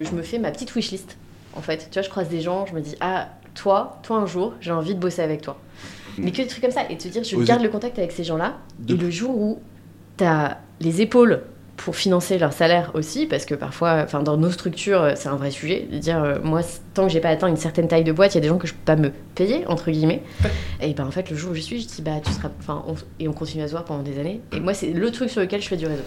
Je me fais ma petite wishlist. En fait, tu vois, je croise des gens, je me dis ah toi, toi un jour, j'ai envie de bosser avec toi. Mais que des trucs comme ça et te dire je Oser- garde le contact avec ces gens-là. Et le jour où tu as les épaules pour financer leur salaire aussi, parce que parfois, enfin dans nos structures, c'est un vrai sujet, de dire euh, moi, tant que j'ai pas atteint une certaine taille de boîte, il y a des gens que je peux pas me payer entre guillemets. Et ben en fait, le jour où je suis, je dis bah tu seras, enfin on- et on continue à se voir pendant des années. Et moi, c'est le truc sur lequel je fais du réseau.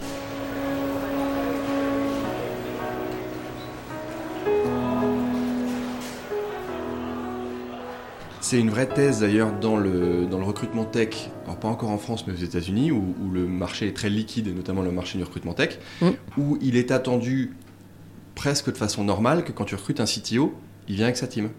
C'est une vraie thèse d'ailleurs dans le, dans le recrutement tech, alors pas encore en France mais aux États-Unis, où, où le marché est très liquide, et notamment le marché du recrutement tech, Mm. où il est attendu presque de façon normale que quand tu recrutes un CTO, il vient avec sa team.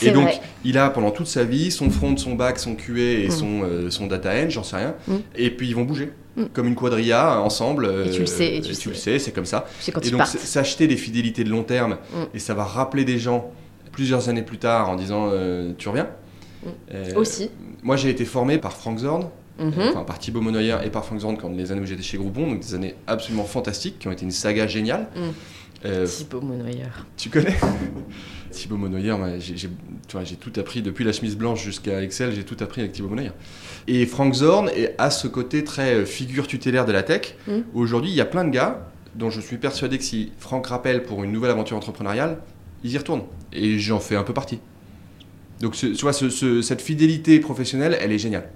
Et donc, vrai. il a pendant toute sa vie son front, son bac, son QA et Mm. son, euh, son data end, j'en sais rien. Mm. Et puis ils vont bouger. Mm. Comme une quadrilla euh, ensemble. Et tu le sais, et tu le le sais. c'est comme ça. C'est quand Et ils donc, s'acheter des fidélités de long terme, et ça va rappeler des gens plusieurs années plus tard en disant euh, Tu reviens Mm. Euh, Aussi. Moi, j'ai été formé par Frank Zorn, Mhm. enfin par Thibaut Monoyer et par Frank Zorn quand les années où j'étais chez Groupon, donc des années absolument fantastiques qui ont été une saga géniale. Mm. Euh, Thibaut Monoyer. tu connais Thibaut Monoyer, j'ai tout appris, depuis la chemise blanche jusqu'à Excel, j'ai tout appris avec Thibaut Monoyer. Et Frank Zorn est- a ce côté très euh, figure tutélaire de la tech. Mm. Aujourd'hui, il y a plein de gars dont je suis persuadé que si Franck rappelle pour une nouvelle aventure entrepreneuriale, ils y retournent. Et j'en fais un peu partie. Donc, ce- tu vois, ce- ce- cette fidélité professionnelle, elle est géniale.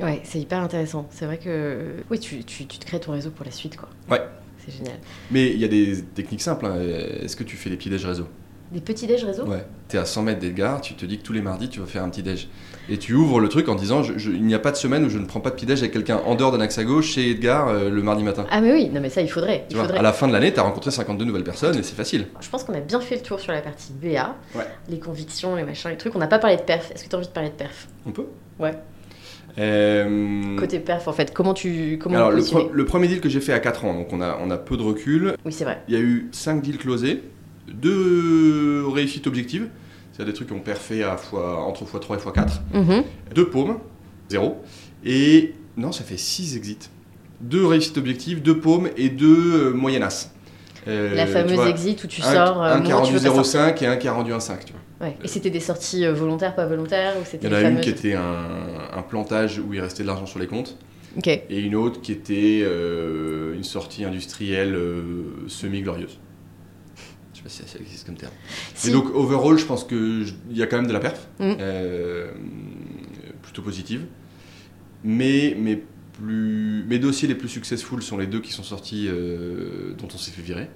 Ouais, c'est hyper intéressant. C'est vrai que. Oui, tu, tu, tu te crées ton réseau pour la suite, quoi. Ouais. C'est génial. Mais il y a des techniques simples. hein. Est-ce que tu fais des petits déj réseau? Des petits déj réseau? Ouais. Tu es à 100 mètres d'Edgar, tu te dis que tous les mardis, tu vas faire un petit déj. Et tu ouvres le truc en disant je- je- il n'y a pas de semaine où je ne prends pas de petit déj avec quelqu'un en dehors d'un axe à gauche chez Edgar euh, le mardi matin. Ah, mais oui, non, mais ça, il faudrait. Tu Il vois, faudrait. à la fin de l'année, tu as rencontré 52 nouvelles personnes et c'est facile. Je pense qu'on a bien fait le tour sur la partie BA, Ouais. les convictions, les machins, les trucs. On n'a pas parlé de perf. Est-ce que tu as envie de parler de perf? On peut Ouais. Euh, Côté perf, en fait, comment tu. Comment Alors, pre- le premier deal que j'ai fait à 4 ans, donc on a, on a peu de recul. Oui, c'est vrai. Il y a eu 5 deals closés, 2 réussites objectives, c'est-à-dire des trucs qui ont perfait à fois, entre x3 et x4, Mhm. 2 paumes, 0, et non, ça fait 6 exits. 2 réussites objectives, 2 paumes et 2 moyennas. Euh, la fameuse vois, exit où tu un, sors. euh, un au qui a rendu veux pas sortir. 0,5 et un qui a rendu 1,5. Tu vois. Ouais. Et c'était des sorties euh, volontaires, pas volontaires ou Il y en a une qui était un, un plantage où il restait de l'argent sur les comptes. Et une autre qui était euh, une sortie industrielle euh, semi-glorieuse. Je sais pas si ça existe comme terme. Si. Et donc, overall, je pense qu'il y a quand même de la perf, Mm. euh, plutôt positive. Mais mes, plus, mes dossiers les plus successful sont les deux qui sont sortis, euh, dont on s'est fait virer.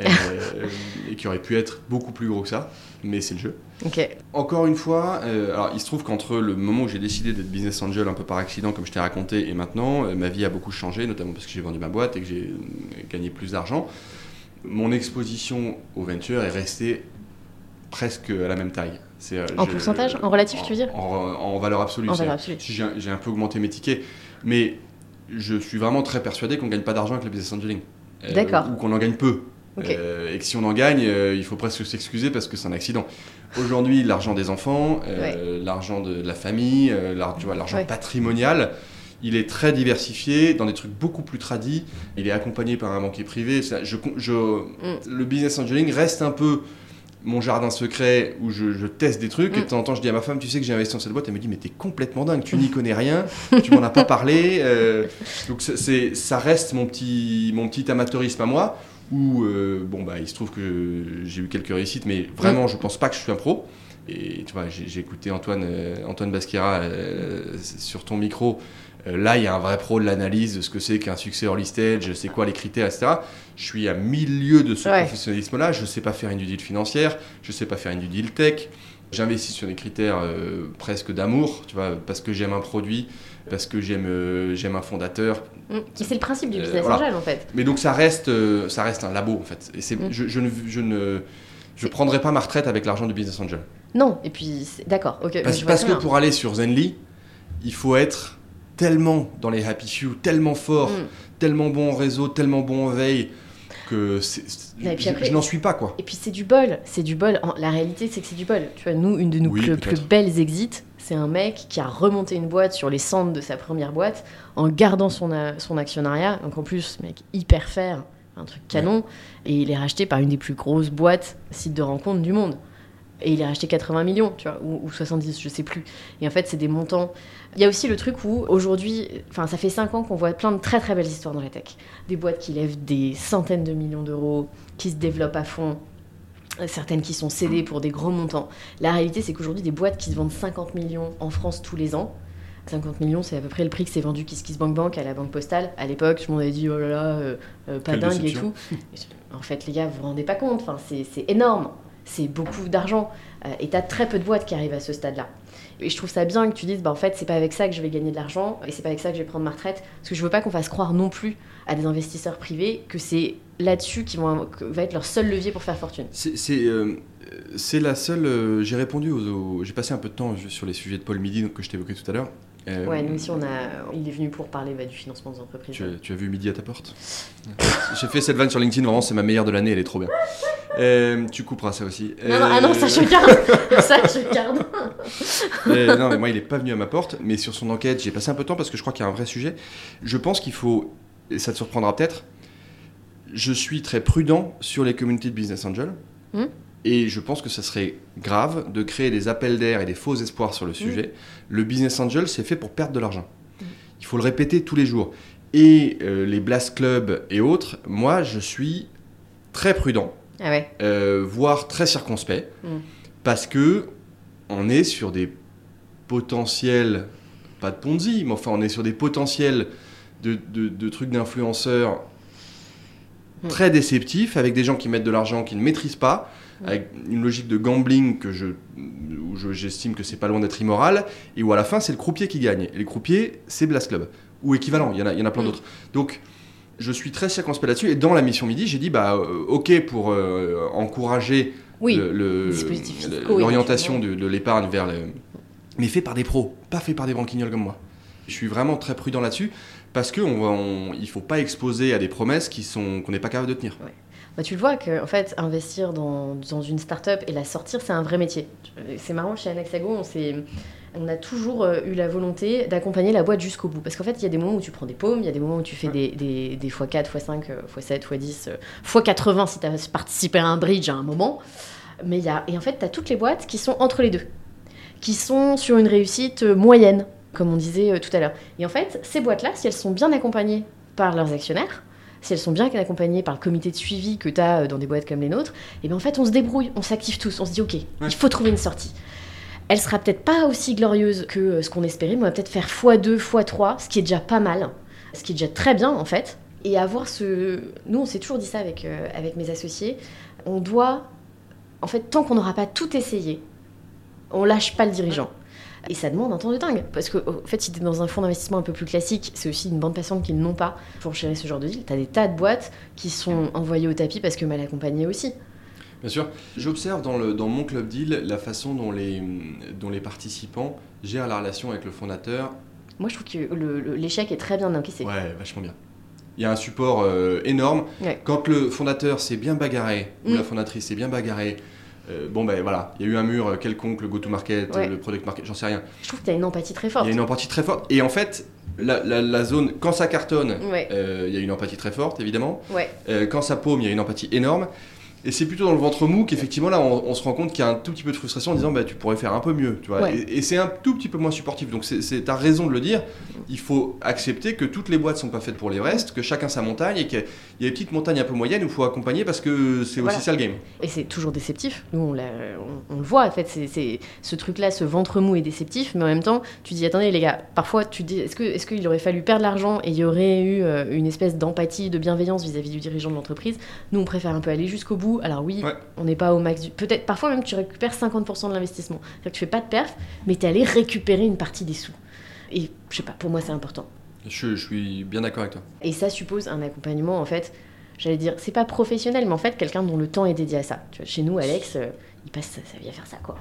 Euh, et qui auraient pu être beaucoup plus gros que ça, mais c'est le jeu. Encore une fois, euh, alors il se trouve qu'entre le moment où j'ai décidé d'être business angel un peu par accident, comme je t'ai raconté, et maintenant, euh, ma vie a beaucoup changé, notamment parce que j'ai vendu ma boîte et que j'ai gagné plus d'argent. Mon exposition au venture est restée presque à la même taille. C'est, euh, En pourcentage? En relatif, tu veux dire? En, en valeur absolue. J'ai un peu augmenté mes tickets, mais je suis vraiment très persuadé qu'on ne gagne pas d'argent avec le business angeling. Euh, D'accord. Ou qu'on en gagne peu. Euh, et que si on en gagne, euh, il faut presque s'excuser parce que c'est un accident. Aujourd'hui, l'argent des enfants, l'argent de, de la famille, l'argent Ouais. patrimonial, il est très diversifié dans des trucs beaucoup plus tradis. Il est accompagné par un banquier privé. Je, je- Mm. Le business angeling reste un peu mon jardin secret où je, je teste des trucs et Mm. de temps en temps je dis à ma femme tu sais que j'ai investi dans cette boîte elle me dit mais t'es complètement dingue tu n'y connais rien tu m'en as pas parlé euh, donc c'est- ça reste mon petit mon petit amateurisme à moi où euh, bon bah il se trouve que j'ai eu quelques réussites mais vraiment Mm. je pense pas que je suis un pro et tu vois j'ai écouté Antoine euh, Antoine Basquiat euh, sur ton micro là il y a un vrai pro de l'analyse de ce que c'est qu'un succès early stage c'est quoi les critères etc je suis à milieu de ce Ouais. professionnalisme-là. Je ne sais pas faire une due deal financière, je ne sais pas faire une due deal tech. J'investis sur des critères euh, presque d'amour, tu vois, parce que j'aime un produit, parce que j'aime euh, j'aime un fondateur. Mm. Mais C'est le principe du Euh, business voilà. angel, en fait. Mais donc ça reste, euh, ça reste un labo en fait. Et c'est, Mm. je, je ne, je ne, je prendrai pas ma retraite avec l'argent du business angel. Non, et puis, d'accord, ok. mais Parce, je parce que pour aller sur Zenly, il faut être tellement dans les happy few, tellement fort, Mm. tellement bon en réseau, tellement bon en veille que je- n'en suis pas quoi. Et puis c'est du bol, c'est du bol. La réalité, c'est que c'est du bol. Tu vois, nous, une de nos Oui, plus, belles exits, c'est un mec qui a remonté une boîte sur les cendres de sa première boîte en gardant son, a- son actionnariat. Donc en plus, mec hyper fair, un truc canon. Et il est racheté par une des plus grosses boîtes sites de rencontre du monde. Et il est racheté 80 millions, tu vois, ou, ou 70, je sais plus. Et en fait, c'est des montants. Il y a aussi le truc où aujourd'hui, enfin, ça fait 5 ans qu'on voit plein de très très belles histoires dans la tech. Des boîtes qui lèvent des centaines de millions d'euros, qui se développent à fond, certaines qui sont cédées pour des gros montants. La réalité, c'est qu'aujourd'hui, des boîtes qui se vendent 50 millions en France tous les ans, 50 millions, c'est à peu près le prix que s'est vendu KissKissBankBank à la Banque Postale. À l'époque, tout le monde avait dit, oh là là, euh, euh, pas Quelle dingue et tout. En fait, les gars, vous vous rendez pas compte, enfin, c'est énorme. C'est beaucoup d'argent. Euh, et t'as très peu de boîtes qui arrivent à ce stade-là. Et je trouve ça bien que tu dises, bah, en fait, c'est pas avec ça que je vais gagner de l'argent et c'est pas avec ça que je vais prendre ma retraite. Parce que je veux pas qu'on fasse croire non plus à des investisseurs privés que c'est là-dessus qui vont, va être leur seul levier pour faire fortune. C'est euh, la seule. euh, j'ai répondu aux. j'ai passé un peu de temps sur les sujets de Paul Midi que je t'évoquais tout à l'heure. Euh, Ouais, nous aussi, on a, il est venu pour parler bah, du financement des entreprises. Tu as, tu as vu Midi à ta porte? J'ai fait cette vanne sur LinkedIn, vraiment, c'est ma meilleure de l'année, elle est trop bien. Euh, tu couperas ça aussi. Non, non, ah non, ça je garde. ça je garde. Euh, non, mais moi, il est pas venu à ma porte, mais sur son enquête, j'ai passé un peu de temps parce que je crois qu'il y a un vrai sujet. Je pense qu'il faut, et ça te surprendra peut-être, je suis très prudent sur les communautés de business angel. Hmm? Et je pense que ça serait grave de créer des appels d'air et des faux espoirs sur le sujet. Le business angel, c'est fait pour perdre de l'argent. Il faut le répéter tous les jours. Et euh, les blast clubs et autres, moi, je suis très prudent Ah ouais. euh, voire très circonspect, Mm. parce que on est sur des potentiels, pas de Ponzi, mais enfin on est sur des potentiels de, de- de trucs d'influenceurs Mm. Très déceptifs, avec des gens qui mettent de l'argent qu'ils ne maîtrisent pas, Mm. avec une logique de gambling que je, où je- j'estime que c'est pas loin d'être immoral, et où à la fin c'est le croupier qui gagne. Et les croupiers, c'est Blast Club, ou équivalent, il y en a, il y en a plein Mm. d'autres. Donc je suis très circonspect là-dessus, et dans la mission midi, j'ai dit, bah euh, ok pour euh, encourager Oui. le- l'orientation de, de l'épargne vers le... Mais fait par des pros, pas fait par des branquignoles comme moi. Je suis vraiment très prudent là-dessus parce qu'il ne faut pas exposer à des promesses qui sont qu'on n'est pas capable de tenir. Bah, tu le vois que en fait, investir dans, dans une start-up et la sortir, c'est un vrai métier. C'est marrant, chez Anaxago, on, s'est- on a toujours euh, eu la volonté d'accompagner la boîte jusqu'au bout. Parce qu'en fait, il y a des moments où tu prends des paumes, il y a des moments où tu fais des, des, des x4, x5, euh, x7, x10, euh, x80 si tu as participé à un bridge à un moment. Mais il y a, et en fait, tu as toutes les boîtes qui sont entre les deux, qui sont sur une réussite euh, moyenne, comme on disait euh, tout à l'heure. Et en fait, ces boîtes-là, si elles sont bien accompagnées par leurs actionnaires, si elles sont bien accompagnées par le comité de suivi que tu as dans des boîtes comme les nôtres, et bien en fait on se débrouille, on s'active tous, on se dit ok, il faut trouver une sortie. Elle sera peut-être pas aussi glorieuse que euh, ce qu'on espérait, mais on va peut-être faire x2, x3, ce qui est déjà pas mal, ce qui est déjà très bien en fait. Et avoir ce... Nous on s'est toujours dit ça avec, euh, avec mes associés, on doit, en fait tant qu'on n'aura pas tout essayé, on lâche pas le dirigeant. Et ça demande un temps de dingue. Parce que, en fait, si tu es dans un fonds d'investissement un peu plus classique, c'est aussi une bande passante qui n'ont pas pour gérer ce genre de deal. Tu as des tas de boîtes qui sont envoyées au tapis parce que mal accompagnées aussi. Bien sûr. J'observe dans, le, dans mon club deal la façon dont les, dont les participants gèrent la relation avec le fondateur. Moi, je trouve que le- le- l'échec est très bien encaissé. Ouais, vachement bien. Il y a un support euh, énorme. Ouais. Quand le fondateur s'est bien bagarré, ou Mm. la fondatrice s'est bien bagarrée, euh, bon ben voilà, il y a eu un mur euh, quelconque, le go-to-market, Ouais. le product market, j'en sais rien. Je trouve que tu as une empathie très Il forte. y a une empathie très forte. Et en fait, la, la- la zone, quand ça cartonne, Ouais, euh, il y a une empathie très forte, évidemment. ouais. Euh, quand ça paume, il y a une empathie énorme. Et c'est plutôt dans le ventre mou qu'effectivement, là, on, on se rend compte qu'il y a un tout petit peu de frustration en disant, bah, tu pourrais faire un peu mieux, tu vois. Ouais. Et, et c'est un tout petit peu moins supportif. Donc, c'est, t'as raison de le dire. Il faut accepter que toutes les boîtes sont pas faites pour les restes, que chacun sa montagne et qu'il y a des petites montagnes un peu moyennes où il faut accompagner parce que c'est Voilà. aussi ça le game. Et c'est toujours déceptif. Nous, on, l'a- on- on le voit, en fait. C'est, ce truc-là, ce ventre mou est déceptif. Mais en même temps, tu dis, attendez, les gars, parfois, tu dis, est-ce, que, est-ce qu'il aurait fallu perdre l'argent et il y aurait eu euh, une espèce d'empathie, de bienveillance vis-à-vis du dirigeant de l'entreprise? Nous, on préfère un peu aller jusqu'au bout. Alors oui, Ouais. on n'est pas au max du... Peut-être, parfois même, tu récupères 50% de l'investissement. C'est-à-dire que tu fais pas de perf, mais tu es allé récupérer une partie des sous. Et je sais pas, pour moi, c'est important. Je, je suis bien d'accord avec toi. Et ça suppose un accompagnement, en fait, j'allais dire, c'est pas professionnel, mais en fait, quelqu'un dont le temps est dédié à ça. Tu vois, chez nous, Alex, euh, il passe sa, sa vie à faire ça, quoi.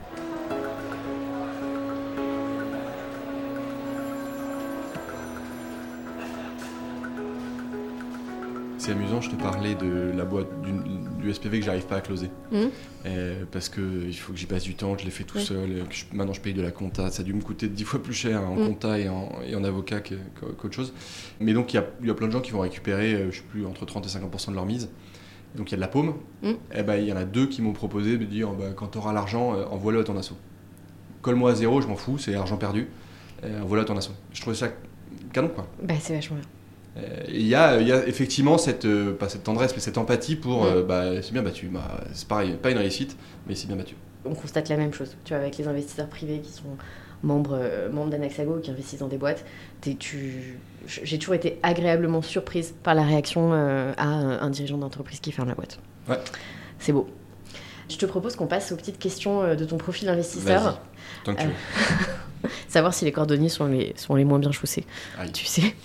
C'est amusant, je te parlais de la boîte du SPV que j'arrive pas à closer. Mhm. Euh, parce que il faut que j'y passe du temps, que je l'ai fait tout Oui. seul. que je- maintenant, je paye de la compta. Ça a dû me coûter dix fois plus cher en Mhm. compta et en, et en avocat qu'autre chose. Mais donc, il y a, il y a plein de gens qui vont récupérer, euh, je sais plus, entre 30 et 50% de leur mise. Donc, il y a de la paume. Mhm. Et ben, il y en a deux qui m'ont proposé de dire bah, quand tu auras l'argent, euh, envoie-le à ton asso. Colle-moi à zéro, je m'en fous, c'est argent perdu. Euh, envoie-le à ton asso. Je trouvais ça canon, quoi. Bah, c'est vachement bien. Euh, Il y, a, il y a effectivement cette, euh, pas cette tendresse, mais cette empathie pour Mm. euh, bah, c'est bien battu. Bah, c'est pareil, pas une réussite, mais c'est bien battu. On constate la même chose, tu vois, avec les investisseurs privés qui sont membres, membres d'Anaxago, qui investissent dans des boîtes. Tu... J'ai toujours été agréablement surprise par la réaction à un, dirigeant d'entreprise qui ferme la boîte. Ouais. C'est beau. Je te propose qu'on passe aux petites questions de ton profil investisseur. Vas-y, tant que tu veux. Savoir si les cordonniers sont les, sont les moins bien chaussés. Aïe. Tu sais.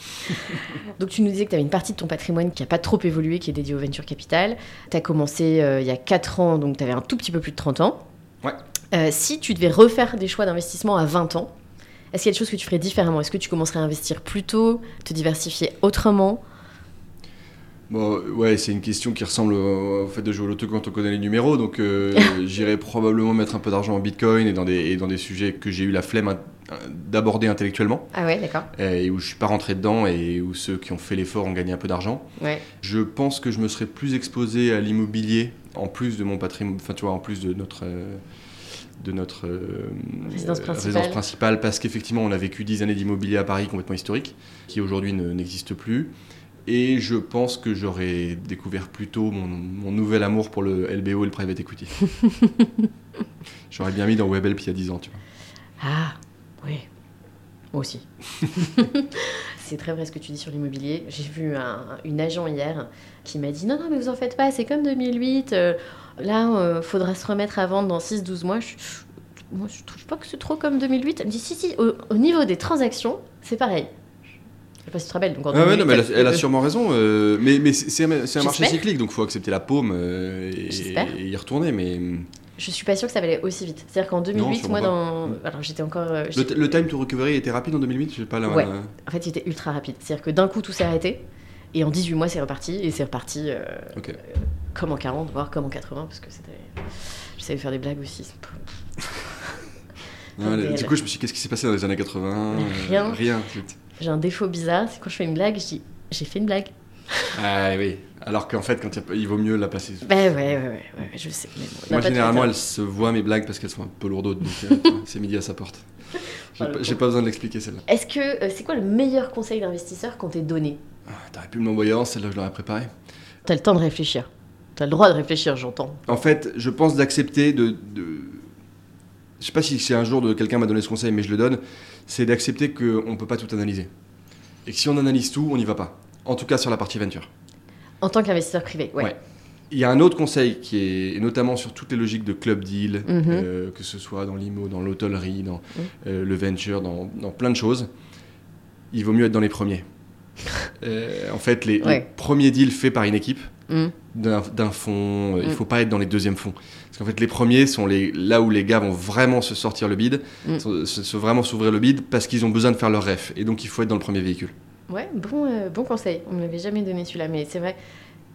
Donc tu nous disais que tu avais une partie de ton patrimoine qui n'a pas trop évolué, qui est dédiée au venture capital. Tu as commencé euh, il y a 4 ans, donc tu avais un tout petit peu plus de 30 ans. Ouais. Euh, si tu devais refaire des choix d'investissement à 20 ans, est-ce qu'il y a des choses que tu ferais différemment? Est-ce que tu commencerais à investir plus tôt, te diversifier autrement? Bon, ouais, c'est une question qui ressemble au, fait de jouer au loto quand on connaît les numéros. Donc, euh, j'irais probablement mettre un peu d'argent en bitcoin et dans des, et dans des sujets que j'ai eu la flemme d'aborder intellectuellement Ah ouais, d'accord. et où je suis pas rentré dedans et où ceux qui ont fait l'effort ont gagné un peu d'argent. Ouais. Je pense que je me serais plus exposé à l'immobilier en plus de mon patrimoine, enfin tu vois, en plus de notre euh, de notre euh, Résidence euh, principale. résidence principale, parce qu'effectivement on a vécu 10 années d'immobilier à Paris complètement historique, qui aujourd'hui ne- n'existe plus. Et je pense que j'aurais découvert plus tôt mon, mon nouvel amour pour le LBO et le private equity. j'aurais bien mis dans WebHelp il y a 10 ans, tu vois. Ah, oui. Moi aussi. c'est très vrai ce que tu dis sur l'immobilier. J'ai vu un- une agent hier qui m'a dit Non, non, mais vous en faites pas, c'est comme 2008. euh, là, euh, faudra se remettre à vendre dans 6-12 mois. Je, moi, je trouve pas que c'est trop comme 2008. Elle me dit Si, si, au, au niveau des transactions, c'est pareil. Je sais pas si tu te rappelles. Donc en Ah ouais, 2008, non, mais elle a, elle- elle a sûrement raison. euh, mais mais c'est un, marché cyclique, donc il faut accepter la paume euh, et, y retourner. Mais Je suis pas sûre que ça va aller aussi vite. C'est-à-dire qu'en 2008, sûrement moi, pas. dans. Alors j'étais encore. euh, le, time to recovery était rapide en 2008 J'ai pas la. Ouais. En fait, il était ultra rapide. C'est-à-dire que d'un coup, tout s'est arrêté. Et en 18 mois, c'est reparti. Et c'est reparti comme en 40, voire comme en 80, parce que c'était. Je savais faire des blagues aussi. Réel. du coup, je me suis dit, qu'est-ce qui s'est passé dans les années 80 Mais euh, rien. Rien. J'ai un défaut bizarre, c'est quand je fais une blague, je dis j'ai fait une blague. Ah oui. Alors qu'en fait, quand il vaut mieux la passer. Bah ouais, ouais, ouais, ouais, je sais. mais bon, Moi, généralement, elles se voient mes blagues parce qu'elles sont un peu lourdes. Donc, euh, c'est midi à sa porte. J'ai pas, besoin de l'expliquer celle-là. Est-ce que euh, c'est quoi le meilleur conseil d'investisseur qu'on t'ait donné? Ah, T'aurais pu me l'envoyer avant, celle-là, je l'aurais préparée. T'as le temps de réfléchir. T'as le droit de réfléchir, j'entends. En fait, je pense d'accepter de, de- Je sais pas si c'est un jour de quelqu'un m'a donné ce conseil, mais je le donne. C'est d'accepter qu'on ne peut pas tout analyser. Et que si on analyse tout, on n'y va pas. En tout cas sur la partie venture. En tant qu'investisseur privé, ouais. Ouais. Il y a un autre conseil qui est, notamment sur toutes les logiques de club deal, Mhm. euh, que ce soit dans l'IMO, dans l'hôtellerie, dans Mhm. euh, le venture, dans, dans plein de choses, il vaut mieux être dans les premiers. Euh, en fait, les, premiers deals faits par une équipe, Mm. d'un d'un fonds, il Mm. faut pas être dans les deuxièmes fonds. Parce qu'en fait, les premiers sont les, là où les gars vont vraiment se sortir le bid, Mm. se, vraiment s'ouvrir le bid, parce qu'ils ont besoin de faire leur ref. Et donc, il faut être dans le premier véhicule. Ouais, bon, euh, bon conseil. On me l'avait jamais donné celui-là, mais c'est vrai.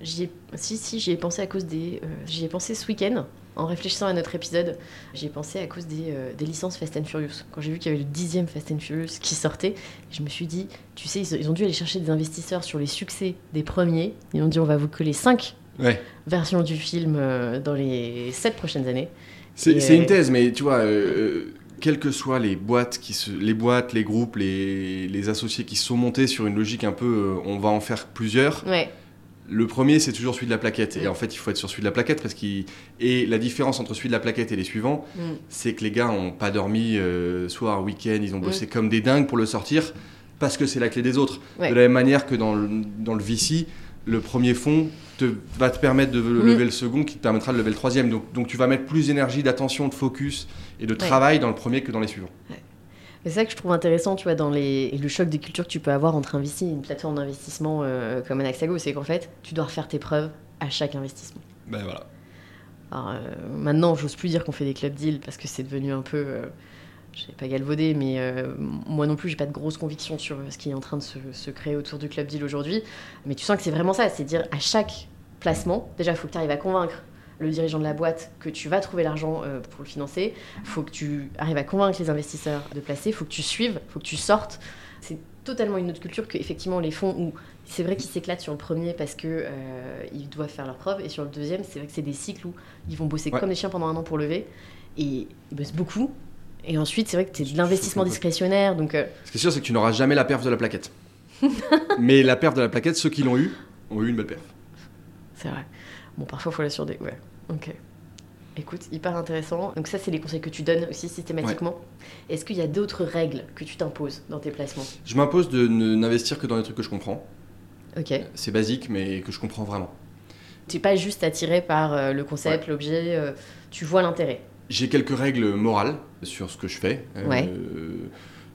J'y ai... Si, si, j'y ai pensé à cause des. euh, j'y ai pensé ce week-end, en réfléchissant à notre épisode. J'y ai pensé à cause des, euh, des licences Fast and Furious. Quand j'ai vu qu'il y avait le dixième Fast and Furious qui sortait, je me suis dit, tu sais, ils, ils ont dû aller chercher des investisseurs sur les succès des premiers. Ils ont dit, on va vous coller cinq Ouais. versions du film euh, dans les sept prochaines années. C'est c'est euh, une thèse, mais tu vois, euh, quelles que soient les boîtes, qui se, les boîtes, les groupes, les, les associés qui sont montés sur une logique un peu, on va en faire plusieurs. Ouais, Le premier, c'est toujours celui de la plaquette. Et en fait, il faut être sur celui de la plaquette parce qu'il. Et la différence entre celui de la plaquette et les suivants, Mm. c'est que les gars ont pas dormi euh, soir, week-end, ils ont bossé Mm. comme des dingues pour le sortir parce que c'est la clé des autres. Ouais. De la même manière que dans le, dans le VC, le premier fonds te, va te permettre de Mm. lever le second qui te permettra de lever le troisième. Donc, donc tu vas mettre plus d'énergie, d'attention, de focus et de travail dans le premier que dans les suivants. C'est ça que je trouve intéressant, tu vois, dans les... le choc des cultures que tu peux avoir entre un VC et une plateforme d'investissement euh, comme un Axago, c'est qu'en fait, tu dois refaire tes preuves à chaque investissement. Ben voilà. Alors euh, maintenant, j'ose plus dire qu'on fait des club deals parce que c'est devenu un peu, euh, je sais pas galvaudé, mais euh, moi non plus, j'ai pas de grosses convictions sur ce qui est en train de se, se créer autour du club deal aujourd'hui. Mais tu sens que c'est vraiment ça, c'est dire à chaque placement, déjà, il faut que tu arrives à convaincre le dirigeant de la boîte que tu vas trouver l'argent euh, pour le financer. Il faut que tu arrives à convaincre les investisseurs de placer. Il faut que tu suives, il faut que tu sortes. C'est totalement une autre culture que effectivement les fonds où c'est vrai qu'ils s'éclatent sur le premier parce que euh, ils doivent faire leurs preuves et sur le deuxième c'est vrai que c'est des cycles où ils vont bosser Ouais. comme des chiens pendant un an pour lever et ils bossent beaucoup et ensuite c'est vrai que c'est de l'investissement discrétionnaire donc euh, Ce qui est sûr, c'est que tu n'auras jamais la perf de la plaquette. Mais la perf de la plaquette, ceux qui l'ont eu, ont eu une belle perf. c'est vrai bon parfois faut la surdé ouais ok écoute hyper intéressant donc ça c'est les conseils que tu donnes aussi systématiquement est-ce qu'il y a d'autres règles que tu t'imposes dans tes placements? Je m'impose de n'investir que dans les trucs que je comprends. ok C'est basique, mais que je comprends vraiment. Tu n'es pas juste attiré par euh, le concept, l'objet, euh, tu vois l'intérêt. J'ai quelques règles morales sur ce que je fais. Euh.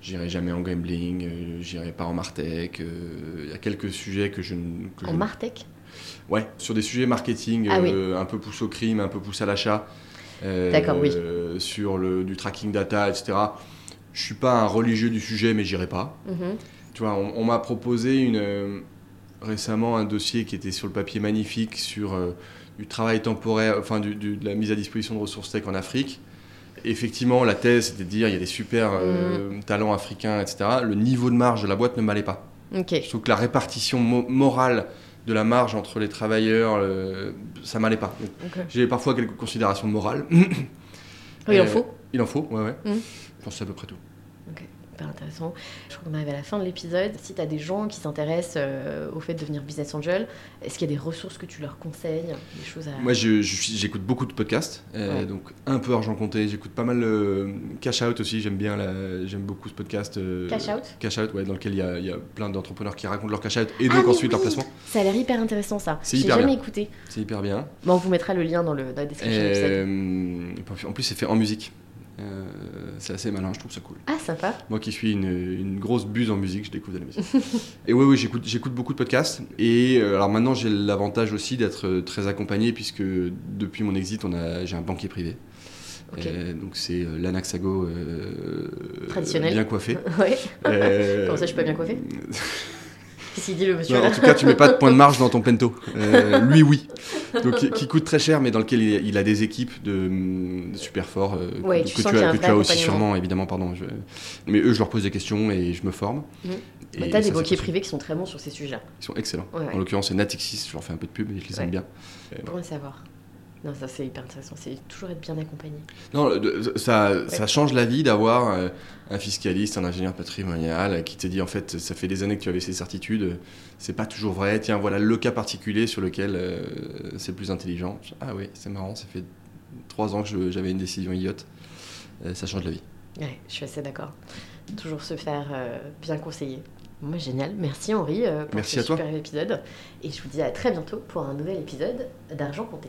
J'irai jamais en gambling, euh, j'irai pas en Martech. euh, Il y a quelques sujets que je ne. En je- Martech? Ouais, sur des sujets marketing, Ah oui. euh, un peu pousse au crime, un peu pousse à l'achat. euh, D'accord, oui. Sur le, du tracking data, etc. Je suis pas un religieux du sujet, mais j'irai pas. Mhm. Tu vois, on, on m'a proposé une, euh, récemment un dossier qui était sur le papier magnifique sur euh, du travail temporaire, enfin du- du- de la mise à disposition de ressources tech en Afrique. Effectivement, la thèse, c'était de dire il y a des super euh, Mm. talents africains, etc. Le niveau de marge de la boîte ne m'allait pas. Ok. Je trouve que la répartition mo- morale de la marge entre les travailleurs, euh, ça m'allait pas. J'ai parfois quelques considérations morales. Il en faut. Il en faut, ouais, ouais. Mm. Je pense que c'est à peu près tout. Intéressant. Je crois qu'on arrive à la fin de l'épisode. Si tu as des gens qui s'intéressent euh, au fait de devenir business angel, est-ce qu'il y a des ressources que tu leur conseilles Des choses à. Moi, j'écoute beaucoup de podcasts, euh, Ouais. donc un peu argent compté. J'écoute pas mal euh, Cash Out aussi. J'aime bien, j'aime beaucoup ce podcast. Cash Out? Cash Out, ouais, dans lequel il y a, il y a plein d'entrepreneurs qui racontent leur cash out et Ah donc oui, ensuite leur placement. Ça a l'air hyper intéressant ça. C'est J'ai hyper jamais bien. écouté. C'est hyper bien. Bon, on vous mettra le lien dans, le, dans la description de l'épisode. Euh, en plus, c'est fait en musique. Euh, c'est assez malin, je trouve ça cool. Ah, sympa. Moi qui suis une, une grosse buse en musique, je découvre de la musique. et oui, oui, j'écoute, j'écoute beaucoup de podcasts. Et euh, alors maintenant, j'ai l'avantage aussi d'être euh, très accompagné puisque depuis mon exit, on a, j'ai un banquier privé. Euh, donc c'est l'Anaxago Traditionnel. bien coiffé. ouais. Comment ça, je suis pas bien coiffé Qu'est-ce qu'il dit le monsieur non, en tout cas, tu mets pas de point de marge dans ton pento. Lui, oui. Donc, qui, qui coûte très cher, mais dans lequel il, il a des équipes de, de super forts euh, Ouais, que, tu que tu as, que tu as aussi sûrement, évidemment, pardon. je- Mais eux, je leur pose des questions et je me forme. Et Bah, T'as ça, des banquiers privés qui sont très bons sur ces sujets-là. Ils sont excellents. Ouais, ouais. En l'occurrence, c'est Natixis, je leur fais un peu de pub et je les aime bien. Bon à savoir. Non, ça c'est hyper intéressant. C'est toujours être bien accompagné. Non, ça, change la vie d'avoir euh, un fiscaliste, un ingénieur patrimonial qui te dit en fait, ça fait des années que tu avais ces certitudes, c'est pas toujours vrai, tiens, voilà le cas particulier sur lequel euh, c'est plus intelligent. Ah oui, c'est marrant, ça fait trois ans que j'avais une décision idiote. Euh, ça change la vie. Ouais, je suis assez d'accord. Toujours se faire euh, bien conseiller. Bah, génial. Merci Henri pour Merci ce à toi. super épisode. Et je vous dis à très bientôt pour un nouvel épisode d'Argent Compté.